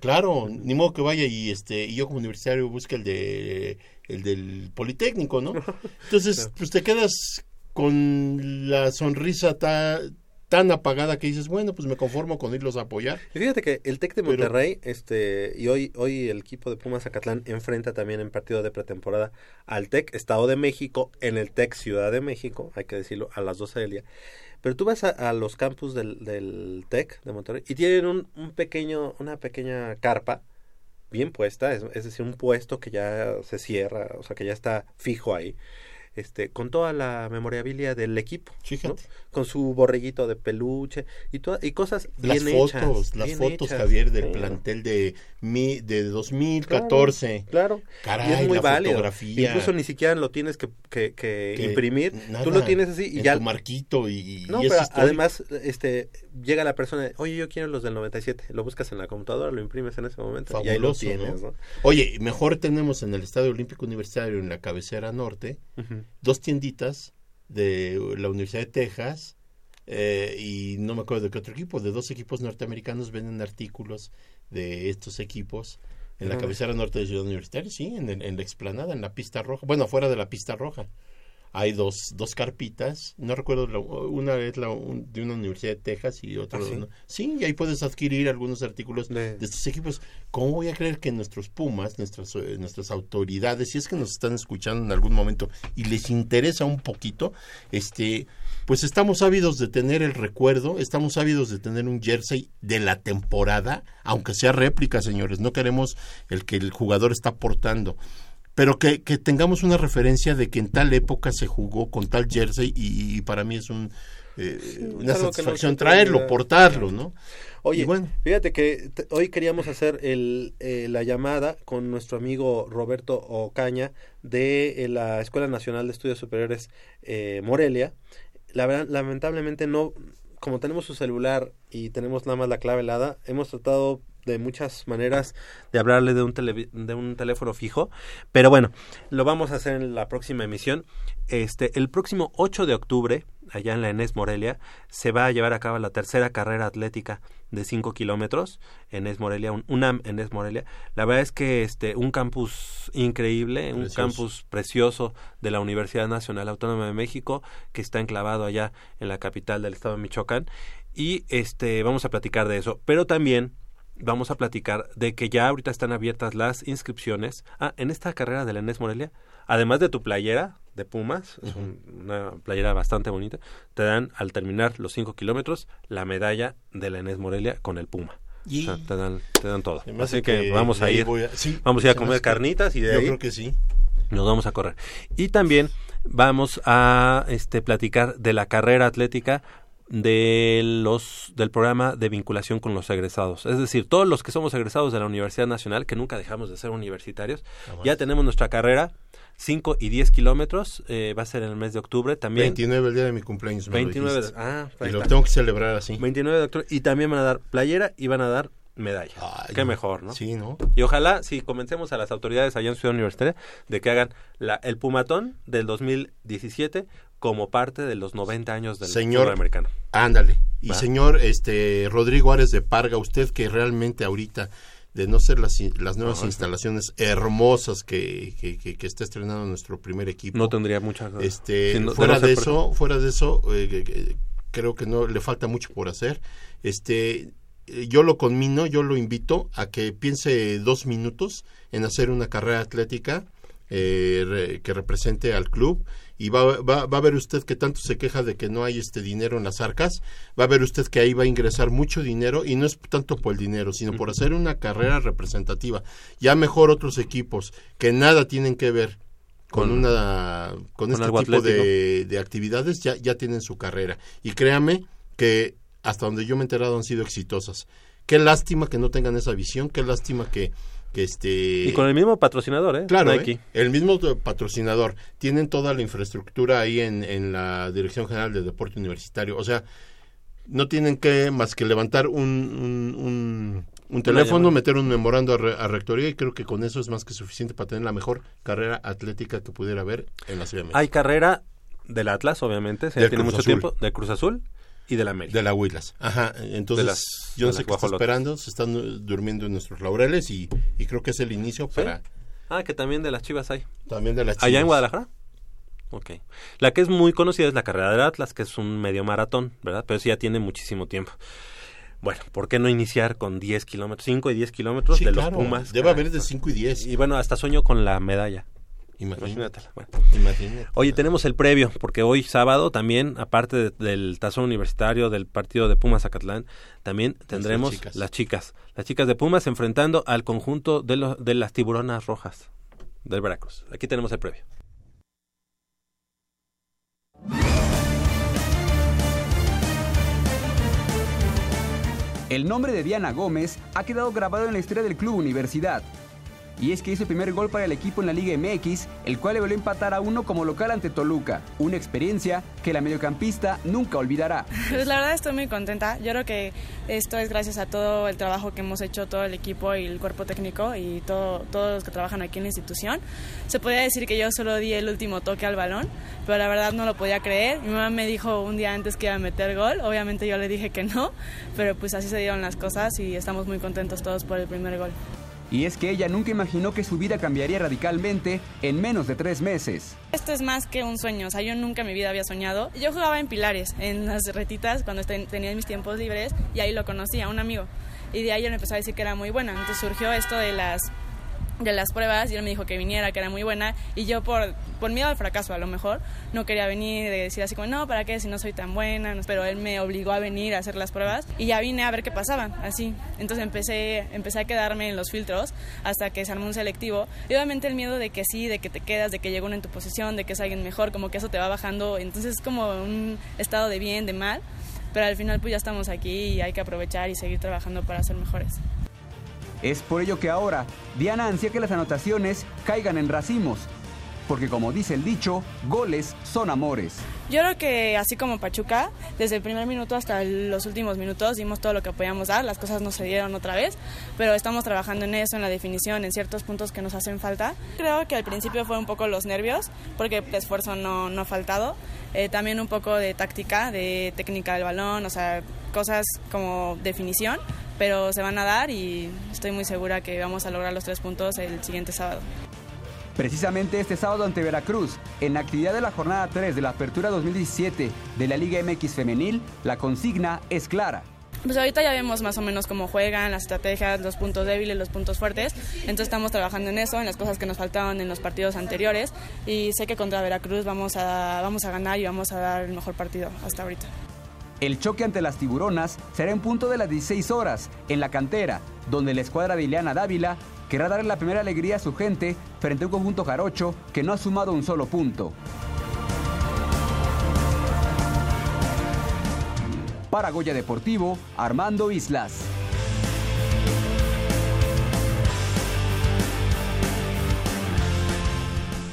claro, ni modo que vaya y este y yo como universitario busque el de el del Politécnico, ¿no? [laughs] Entonces, pues te quedas con la sonrisa ta- tan apagada que dices, bueno, pues me conformo con irlos a apoyar. Y fíjate que el Tec de Pero- Monterrey, este, y hoy, hoy el equipo de Pumas Zacatlán enfrenta también en partido de pretemporada al Tec Estado de México, en el Tec Ciudad de México, hay que decirlo, a las 12 del día. Pero tú vas a, a los campus del, del Tec de Monterrey y tienen un, un pequeño, una pequeña carpa bien puesta, es, es decir, un puesto que ya se cierra, o sea, que ya está fijo ahí. Este, con toda la memorabilia del equipo, ¿no? con su borreguito de peluche y, toda- y cosas Las bien fotos, hechas, las bien fotos, hechas. Javier, del Sí. plantel de mi, de 2014. Claro, Caray, y es muy la válido. fotografía. Incluso ni siquiera lo tienes que, que- que Que imprimir. nada, Tú lo tienes así y en ya. tu marquito y, No, y pero además, este, llega la persona, oye, yo quiero los del 97. Lo buscas en la computadora, lo imprimes en ese momento y ahí lo Fabuloso, tienes, ¿no? ¿no? Oye, mejor tenemos en el Estadio Olímpico Universitario, en la cabecera norte, dos tienditas de la Universidad de Texas eh, y no me acuerdo de qué otro equipo, de dos equipos norteamericanos venden artículos de estos equipos en la cabecera norte de Ciudad Universitaria, sí, en, el- en la explanada, en la pista roja, bueno, afuera de la pista roja. Hay dos, dos carpitas, no recuerdo, la- una es la un- de una universidad de Texas y otra ¿Ah, de sí? una- sí, y ahí puedes adquirir algunos artículos de, estos equipos. ¿Cómo voy a creer que nuestros Pumas, nuestras, eh, nuestras autoridades, si es que nos están escuchando en algún momento y les interesa un poquito, este, pues estamos ávidos de tener el recuerdo, estamos ávidos de tener un jersey de la temporada, aunque sea réplica, señores, no queremos el que el jugador está portando pero que, que tengamos una referencia de que en tal época se jugó con tal jersey y, y para mí es un, eh, una satisfacción traerlo, portarlo, ¿no? Oye, bueno. fíjate que hoy queríamos hacer el, eh, la llamada con nuestro amigo Roberto Ocaña de eh, la Escuela Nacional de Estudios Superiores eh, Morelia. La verdad, lamentablemente no, como tenemos su celular y tenemos nada más la clave helada, hemos tratado de muchas maneras de hablarle de un, televi- de un teléfono fijo, pero bueno, lo vamos a hacer en la próxima emisión. Este, el próximo 8 de octubre, allá en la Enes Morelia, se va a llevar a cabo la tercera carrera atlética de 5 kilómetros en Es Morelia, un UNAM en Es Morelia. La verdad es que este, un campus increíble, un campus precioso de la Universidad Nacional Autónoma de México, que está enclavado allá en la capital del estado de Michoacán. Y este, vamos a platicar de eso. Pero también vamos a platicar de que ya ahorita están abiertas las inscripciones. Ah, en esta carrera de la Enes Morelia, además de tu playera de Pumas, es un- una playera bastante bonita, te dan al terminar los 5 kilómetros la medalla de la Enes Morelia con el Puma. Y- O sea, te dan, te dan todo. Así que, que vamos a ir, a- sí, vamos a ir a comer carnitas y de yo ahí creo que sí. nos vamos a correr. Y también vamos a este platicar de la carrera atlética de los del programa de vinculación con los egresados. Es decir, todos los que somos egresados de la Universidad Nacional, que nunca dejamos de ser universitarios, ya tenemos nuestra carrera, 5 y 10 kilómetros, eh, va a ser en el mes de octubre también. 29 el día de mi cumpleaños. me lo 29 de, dijiste. ah, y lo tengo que celebrar así. 29 de octubre. Y también van a dar playera y van a dar medalla. Qué mejor, ¿no? Sí, ¿no? Y ojalá, si convencemos a las autoridades allá en Ciudad Universitaria de que hagan la, el Pumatón del 2017 como parte de los 90 años del Señor americano. Ándale. Y señor este Rodrigo Ares de Parga, usted que realmente ahorita de no ser las, las nuevas instalaciones hermosas que, que, que- que está estrenando nuestro primer equipo. No tendría mucha... Este, no- fuera no de eso, fuera de eso, eh, creo que no le falta mucho por hacer. Este, yo lo conmino, yo lo invito a que piense dos minutos en hacer una carrera atlética eh, re- que represente al club y va, va, va a ver usted que tanto se queja de que no hay este dinero en las arcas, va a ver usted que ahí va a ingresar mucho dinero y no es tanto por el dinero, sino por hacer una carrera representativa. Ya mejor otros equipos que nada tienen que ver con, Con- una con, con este tipo de, de actividades ya, ya tienen su carrera. Y créame que hasta donde yo me he enterado han sido exitosas. Qué lástima que no tengan esa visión, qué lástima que, que este... Y con el mismo patrocinador, ¿eh? Claro, Nike. ¿eh? el mismo t- patrocinador. Tienen toda la infraestructura ahí en, en la Dirección General de Deporte Universitario. O sea, no tienen que más que levantar un, un, un- un teléfono, meter un memorando a, re- a rectoría y creo que con eso es más que suficiente para tener la mejor carrera atlética que pudiera haber en la Ciudad de México. Hay carrera del Atlas, obviamente, se Del tiene Cruz mucho Azul. tiempo, del Cruz Azul y de la América. De la Huilas. Ajá, entonces las- yo no sé qué está esperando, se están durmiendo en nuestros laureles y, y creo que es el inicio para Ah, que también de las Chivas hay. también de las ¿Allá en Chivas. Guadalajara? Ok. La que es muy conocida es la carrera del Atlas, que es un medio maratón, ¿verdad? Pero sí ya tiene muchísimo tiempo. Bueno, ¿por qué no iniciar con 10 kilómetros, 5 y 10 kilómetros Sí, de claro, los Pumas? debe haber de 5 y 10. Y bueno, hasta sueño con la medalla. Imagínate. Imagínatela, bueno. Imagínate. Oye, tenemos el previo, porque hoy sábado también, aparte de- del tazón universitario, del partido de Pumas Zacatlán, también tendremos chicas. las chicas. Las chicas de Pumas enfrentando al conjunto de, lo- de las tiburonas rojas del Veracruz. Aquí tenemos el previo. El nombre de Diana Gómez ha quedado grabado en la historia del club Universidad. Y es que hizo el primer gol para el equipo en la Liga MX, el cual le volvió a empatar a uno como local ante Toluca. Una experiencia que la mediocampista nunca olvidará. Pues la verdad estoy muy contenta. Yo creo que esto es gracias a todo el trabajo que hemos hecho todo el equipo y el cuerpo técnico y todo, todos los que trabajan aquí en la institución. Se podría decir que yo solo di el último toque al balón, pero la verdad no lo podía creer. Mi mamá me dijo un día antes que iba a meter gol. Obviamente yo le dije que no, pero pues así se dieron las cosas y estamos muy contentos todos por el primer gol. Y es que ella nunca imaginó que su vida cambiaría radicalmente en menos de tres meses. Esto es más que un sueño, o sea, yo nunca en mi vida había soñado. Yo jugaba en Pilares, en las retitas, cuando ten- tenía mis tiempos libres, y ahí lo conocí a un amigo. Y de ahí él me empezó a decir que era muy buena. Entonces surgió esto de las de las pruebas y él me dijo que viniera, que era muy buena y yo por, por miedo al fracaso a lo mejor no quería venir de decir así como no, ¿para qué si no soy tan buena? Pero él me obligó a venir a hacer las pruebas y ya vine a ver qué pasaba, así. Entonces empecé, empecé a quedarme en los filtros hasta que se armó un selectivo y obviamente el miedo de que sí, de que te quedas, de que llega uno en tu posición, de que es alguien mejor, como que eso te va bajando, entonces es como un estado de bien, de mal, pero al final pues ya estamos aquí y hay que aprovechar y seguir trabajando para ser mejores. Es por ello que ahora Diana ansía que las anotaciones caigan en racimos, porque como dice el dicho, goles son amores. Yo creo que así como Pachuca, desde el primer minuto hasta los últimos minutos dimos todo lo que podíamos dar, las cosas no se dieron otra vez, pero estamos trabajando en eso, en la definición, en ciertos puntos que nos hacen falta. Creo que al principio fue un poco los nervios, porque el esfuerzo no, no ha faltado, Eh, también un poco de táctica, de técnica del balón, o sea, cosas como definición, pero se van a dar y estoy muy segura que vamos a lograr los tres puntos el siguiente sábado. Precisamente este sábado ante Veracruz, en la actividad de la jornada 3 de la Apertura 2017 de la Liga MX Femenil, la consigna es clara. Pues ahorita ya vemos más o menos cómo juegan, las estrategias, los puntos débiles, los puntos fuertes. Entonces estamos trabajando en eso, en las cosas que nos faltaban en los partidos anteriores. Y sé que contra Veracruz vamos a, vamos a ganar y vamos a dar el mejor partido hasta ahorita. El choque ante las tiburonas será en punto de las 16 horas, en la cantera, donde la escuadra de Ileana Dávila querrá darle la primera alegría a su gente frente a un conjunto jarocho que no ha sumado un solo punto. Para Goya Deportivo, Armando Islas.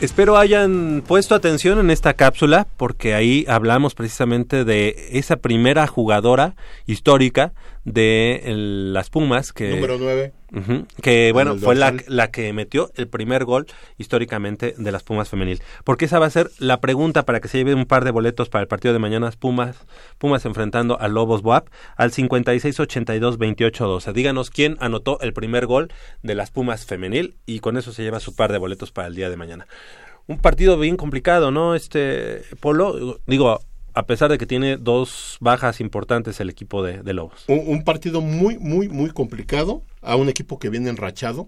Espero hayan puesto atención en esta cápsula porque ahí hablamos precisamente de esa primera jugadora histórica de el- las Pumas que Número nueve. Ujú, que bueno fue la, la que metió el primer gol históricamente de las Pumas femenil porque esa va a ser la pregunta para que se lleve un par de boletos para el partido de mañana Pumas Pumas enfrentando a Lobos Boap al 56 82 28 12 díganos quién anotó el primer gol de las Pumas femenil y con eso se lleva su par de boletos para el día de mañana un partido bien complicado, ¿no? Este Polo, digo, a pesar de que tiene dos bajas importantes el equipo de, Lobos. Un, partido muy, muy, muy complicado a un equipo que viene enrachado.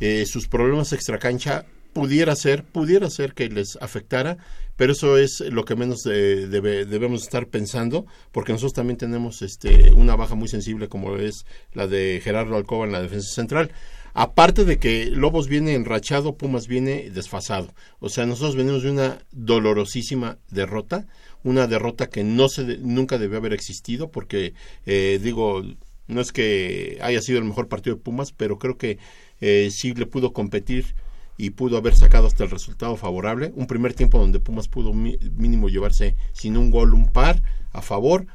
Eh, sus problemas extracancha pudiera ser, pudiera ser que les afectara, pero eso es lo que menos debe- debemos estar pensando, porque nosotros también tenemos este una baja muy sensible como es la de Gerardo Alcoba en la defensa central. Aparte de que Lobos viene enrachado, Pumas viene desfasado. O sea, nosotros venimos de una dolorosísima derrota, una derrota que no se nunca debió haber existido, porque eh, digo, no es que haya sido el mejor partido de Pumas, pero creo que eh, sí le pudo competir y pudo haber sacado hasta el resultado favorable. Un primer tiempo donde Pumas pudo mínimo llevarse sin un gol, un par a favor.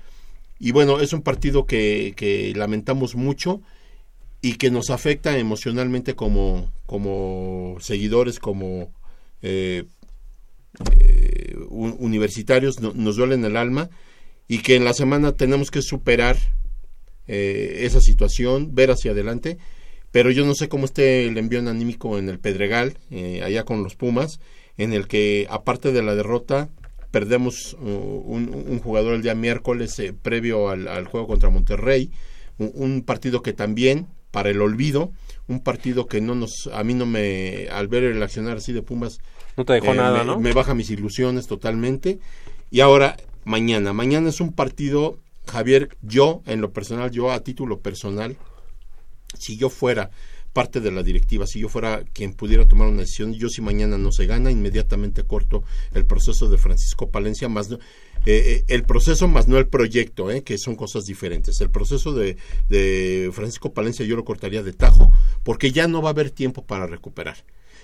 Y bueno, es un partido que, que lamentamos mucho y que nos afecta emocionalmente como, como seguidores, como eh, eh, un- universitarios, no- nos duele en el alma y que en la semana tenemos que superar eh, esa situación, ver hacia adelante, pero yo no sé cómo esté el envío anímico en el Pedregal, eh, allá con los Pumas, en el que aparte de la derrota perdemos uh, un, jugador el día miércoles eh, previo al, juego contra Monterrey, un, un partido que también para el olvido, un partido que no nos, a mí no me, al ver el accionar así de Pumas, No te dejó eh, nada, me- ¿no? me baja mis ilusiones totalmente. Y ahora, mañana. Mañana es un partido, Javier, yo, en lo personal, yo a título personal, si yo fuera parte de la directiva, si yo fuera quien pudiera tomar una decisión, yo si mañana no se gana, inmediatamente corto el proceso de Francisco Palencia, más no- eh, eh, el proceso más no el proyecto, eh, que son cosas diferentes. El proceso de, de Francisco Palencia yo lo cortaría de tajo, porque ya no va a haber tiempo para recuperar.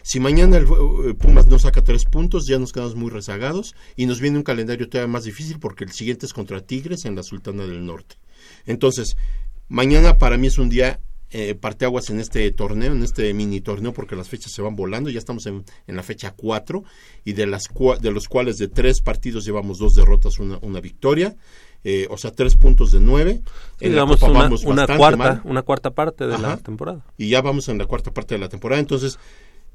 Si mañana el eh, Pumas no saca tres puntos, ya nos quedamos muy rezagados y nos viene un calendario todavía más difícil porque el siguiente es contra Tigres en la Sultana del Norte. Entonces, mañana para mí es un día eh, parteaguas en este torneo, en este mini torneo, porque las fechas se van volando. Ya estamos en, en la fecha 4 y de, las, cua- de los cuales de tres partidos llevamos dos derrotas, una, una victoria. Eh, o sea, tres puntos de nueve. Sí, En la Copa una, vamos una cuarta, mal. una cuarta parte de la temporada. Y ya vamos en la cuarta parte de la temporada. Entonces,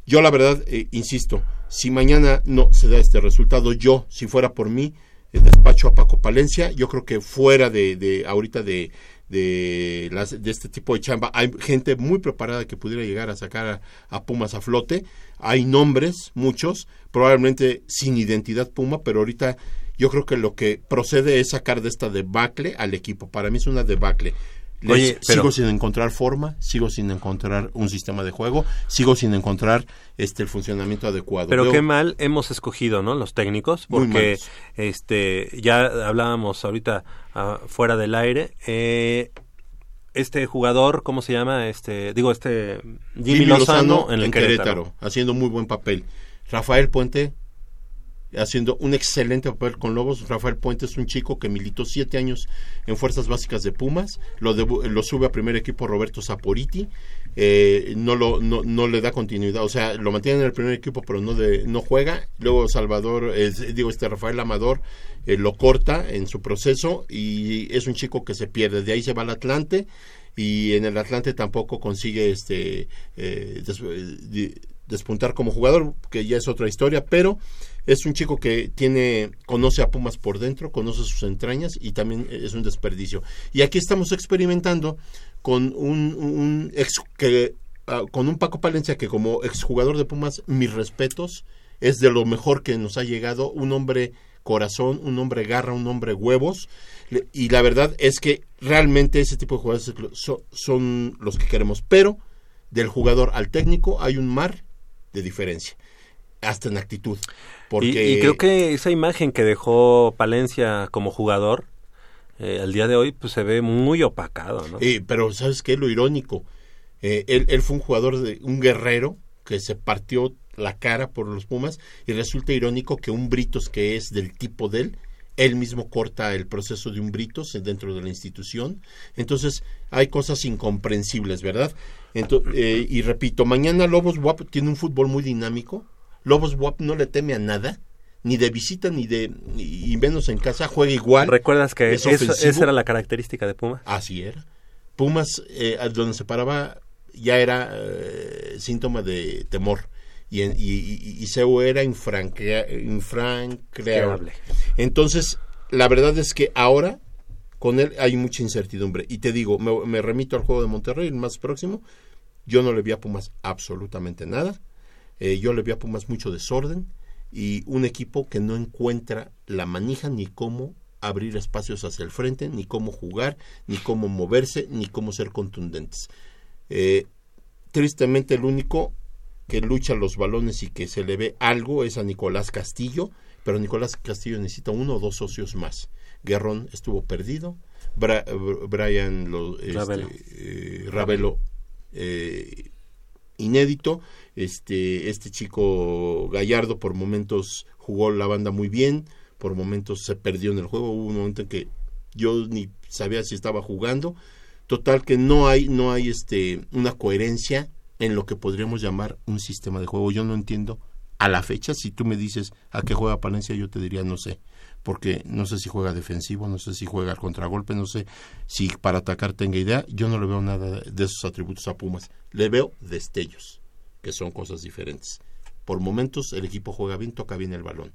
yo la verdad, eh, insisto, si mañana no se da este resultado, yo, si fuera por mí, eh, despacho a Paco Palencia. Yo creo que fuera de, de ahorita de, de, las, de este tipo de chamba, hay gente muy preparada que pudiera llegar a sacar a, a Pumas a flote. Hay nombres, muchos, probablemente sin identidad Puma, pero ahorita yo creo que lo que procede es sacar de esta debacle al equipo. Para mí es una debacle. Les- Oye, pero- sigo sin encontrar forma, sigo sin encontrar un sistema de juego, sigo sin encontrar este el funcionamiento adecuado. Pero Veo- qué mal hemos escogido, ¿no? Los técnicos, porque este ya hablábamos ahorita ah, fuera del aire. eh, este jugador, ¿cómo se llama? Este, digo, este Jimmy, Lozano, en el Querétaro. haciendo muy buen papel. Rafael Puente haciendo un excelente papel con Lobos. Rafael Puente es un chico que militó siete años en Fuerzas Básicas de Pumas. Lo, debu- lo sube a primer equipo Roberto Saporiti. Eh, no, lo, no, no le da continuidad. O sea, lo mantiene en el primer equipo, pero no, de, no juega. Luego Salvador, eh, digo, este Rafael Amador eh, lo corta en su proceso y es un chico que se pierde. De ahí se va al Atlante y en el Atlante tampoco consigue este eh, eh, despuntar como jugador, que ya es otra historia, pero es un chico que tiene conoce a Pumas por dentro, conoce sus entrañas y también es un desperdicio. Y aquí estamos experimentando con un, un ex que ah, con un Paco Palencia que como exjugador de Pumas, mis respetos, es de lo mejor que nos ha llegado, un hombre corazón, un hombre garra, un hombre huevos, y la verdad es que realmente ese tipo de jugadores so- son los que queremos, pero del jugador al técnico hay un mar de diferencia, hasta en actitud. Porque Y, y creo que esa imagen que dejó Palencia como jugador eh, al día de hoy pues se ve muy opacado, ¿no? Eh, pero ¿sabes qué? Lo irónico. Eh, él, él fue un jugador, de un guerrero que se partió la cara por los Pumas y resulta irónico que un Britos que es del tipo de él, él mismo corta el proceso de un Britos dentro de la institución. Entonces hay cosas incomprensibles, ¿verdad? Ento- eh, y repito, mañana Lobos WAP tiene un fútbol muy dinámico. Lobos WAP no le teme a nada, ni de visita ni de y menos en casa, juega igual. ¿Recuerdas que es eso- esa era la característica de Pumas? Así era. Pumas, eh, donde se paraba, ya era eh, síntoma de temor. Y, en- y, y, y Seu era infrancreable. Entonces, la verdad es que ahora con él hay mucha incertidumbre. Y te digo, me, me remito al juego de Monterrey, el más próximo. Yo no le vi a Pumas absolutamente nada. Eh, yo le vi a Pumas mucho desorden y un equipo que no encuentra la manija ni cómo abrir espacios hacia el frente, ni cómo jugar, ni cómo moverse, ni cómo ser contundentes. Eh, tristemente el único que lucha los balones y que se le ve algo es a Nicolás Castillo, pero Nicolás Castillo necesita uno o dos socios más. Guerrón estuvo perdido, Bra- Br- Brian lo- este, Ravelo. eh, Ravelo, eh, inédito, este, este chico Gallardo por momentos jugó la banda muy bien, por momentos se perdió en el juego, hubo un momento en que yo ni sabía si estaba jugando, total que no hay, no hay este, una coherencia en lo que podríamos llamar un sistema de juego. Yo no entiendo a la fecha, si tú me dices a qué juega Palencia, yo te diría no sé, porque no sé si juega defensivo, no sé si juega al contragolpe, no sé si para atacar tenga idea, yo no le veo nada de esos atributos a Pumas, le veo destellos, que son cosas diferentes. Por momentos el equipo juega bien, toca bien el balón,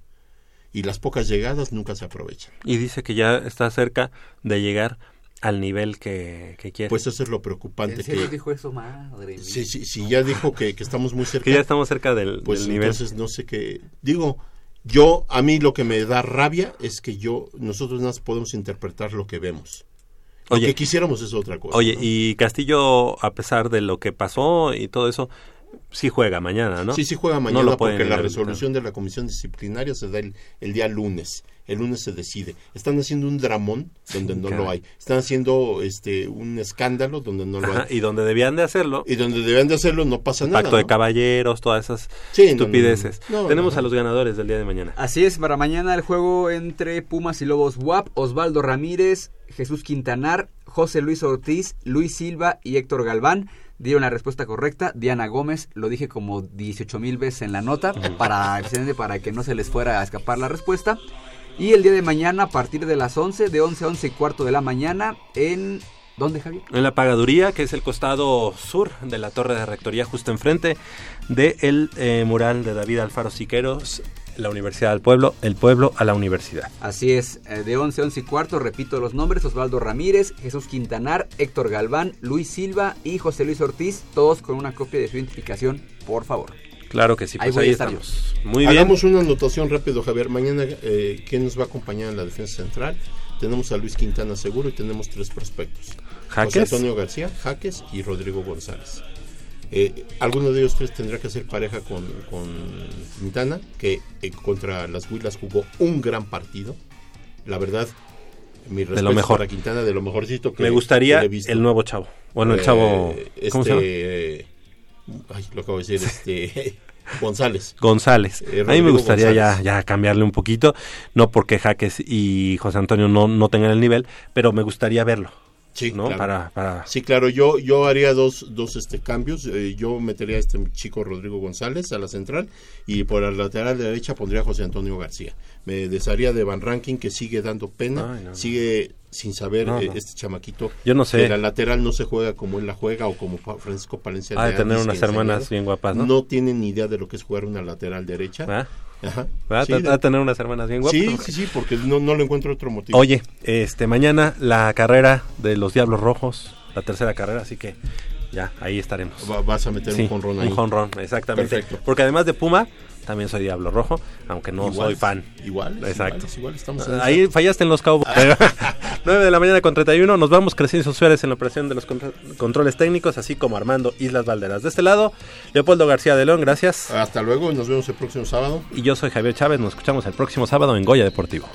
y las pocas llegadas nunca se aprovechan. Y dice que ya está cerca de llegar al nivel que, que quiere. Pues eso es lo preocupante. ¿En serio que, dijo eso, madre mía? Sí, sí, sí, ya dijo que, que estamos muy [laughs] cerca. Que ya estamos cerca del, pues del nivel. entonces no sé qué. Digo, yo, a mí lo que me da rabia es que yo, nosotros nada más podemos interpretar lo que vemos. Lo Oye. que quisiéramos es otra cosa. Oye, ¿no? y Castillo, a pesar de lo que pasó y todo eso, sí juega mañana, ¿no? Sí, sí juega No mañana lo pueden porque la resolución de la comisión disciplinaria se da el, el día lunes. El lunes se decide. Están haciendo un dramón donde no lo hay. Están haciendo este un escándalo donde no lo Ajá, hay. y donde debían de hacerlo. Y donde deben de hacerlo no pasa nada. Pacto de ¿no? caballeros, todas esas Sí, no, no, no. estupideces. No, no, Tenemos no. a los ganadores del día de mañana. Así es, para mañana el juego entre Pumas y Lobos WAP, Osvaldo Ramírez, Jesús Quintanar, José Luis Ortiz, Luis Silva y Héctor Galván dieron la respuesta correcta. Diana Gómez, lo dije como 18 mil veces en la nota, para, para que no se les fuera a escapar la respuesta. Y el día de mañana, a partir de las 11, de 11 a 11 y cuarto de la mañana, en... ¿Dónde, Javier? En la pagaduría, que es el costado sur de la torre de rectoría, justo enfrente del el eh, mural de David Alfaro Siqueros, la Universidad del Pueblo, el pueblo a la universidad. Así es, eh, de 11 a 11 y cuarto, repito los nombres, Osvaldo Ramírez, Jesús Quintanar, Héctor Galván, Luis Silva y José Luis Ortiz, todos con una copia de su identificación, por favor. Claro que sí, pues ahí a estar estamos. Muy bien. Hagamos una anotación rápido, Javier. Mañana, eh, ¿quién nos va a acompañar en la defensa central? Tenemos a Luis Quintana seguro y tenemos tres prospectos. Jaques. José Antonio García, Jaques y Rodrigo González. Eh, alguno de ellos tres tendrá que hacer pareja con, con Quintana, que eh, contra las Huilas jugó un gran partido. La verdad, mi respeto lo mejor. para Quintana, de lo mejorcito que Me gustaría que le he visto. el nuevo chavo. Bueno, el Eh, chavo. ¿Cómo este, se llama? eh, ay, lo acabo de decir, [laughs] este González. González. Eh, a mí me gustaría ya, ya cambiarle un poquito, no porque Jaques y José Antonio no, no tengan el nivel, pero me gustaría verlo. Sí, ¿no? claro. Para, para... Sí, claro, yo, yo haría dos, dos este, cambios. Eh, yo metería a este chico Rodrigo González a la central y por la lateral derecha pondría a José Antonio García. Me desharía de Van Ranking que sigue dando pena, Ay, no, no. sigue sin saber No, eh, no. este chamaquito Yo no sé. que la lateral no se juega como él la juega o como Francisco Palencia. Ha de tener unas hermanas bien guapas, ¿no? No tienen ni idea de lo que es jugar una lateral derecha. ¿Verdad? Ajá. ¿Verdad? Sí, de tener unas hermanas bien guapas. Sí, sí, sí, porque no, no le encuentro otro motivo. Oye, este mañana la carrera de los Diablos Rojos, la tercera carrera, así que ya ahí estaremos. Va- vas a meter un jonrón ahí. Un jonrón, exactamente. Perfecto. Porque además de Puma, también soy Diablo Rojo, aunque no Igual, soy fan. igual, Exacto. estamos Ahí esa. fallaste en los Cowboys. [laughs] 9 de la mañana con 31. Nos vamos Crescencio Suárez en la operación de los contro- controles técnicos, así como Armando Islas Valderas. De este lado, Leopoldo García de León, gracias. Hasta luego, nos vemos el próximo sábado. Y yo soy Javier Chávez. Nos escuchamos el próximo sábado en Goya Deportivo.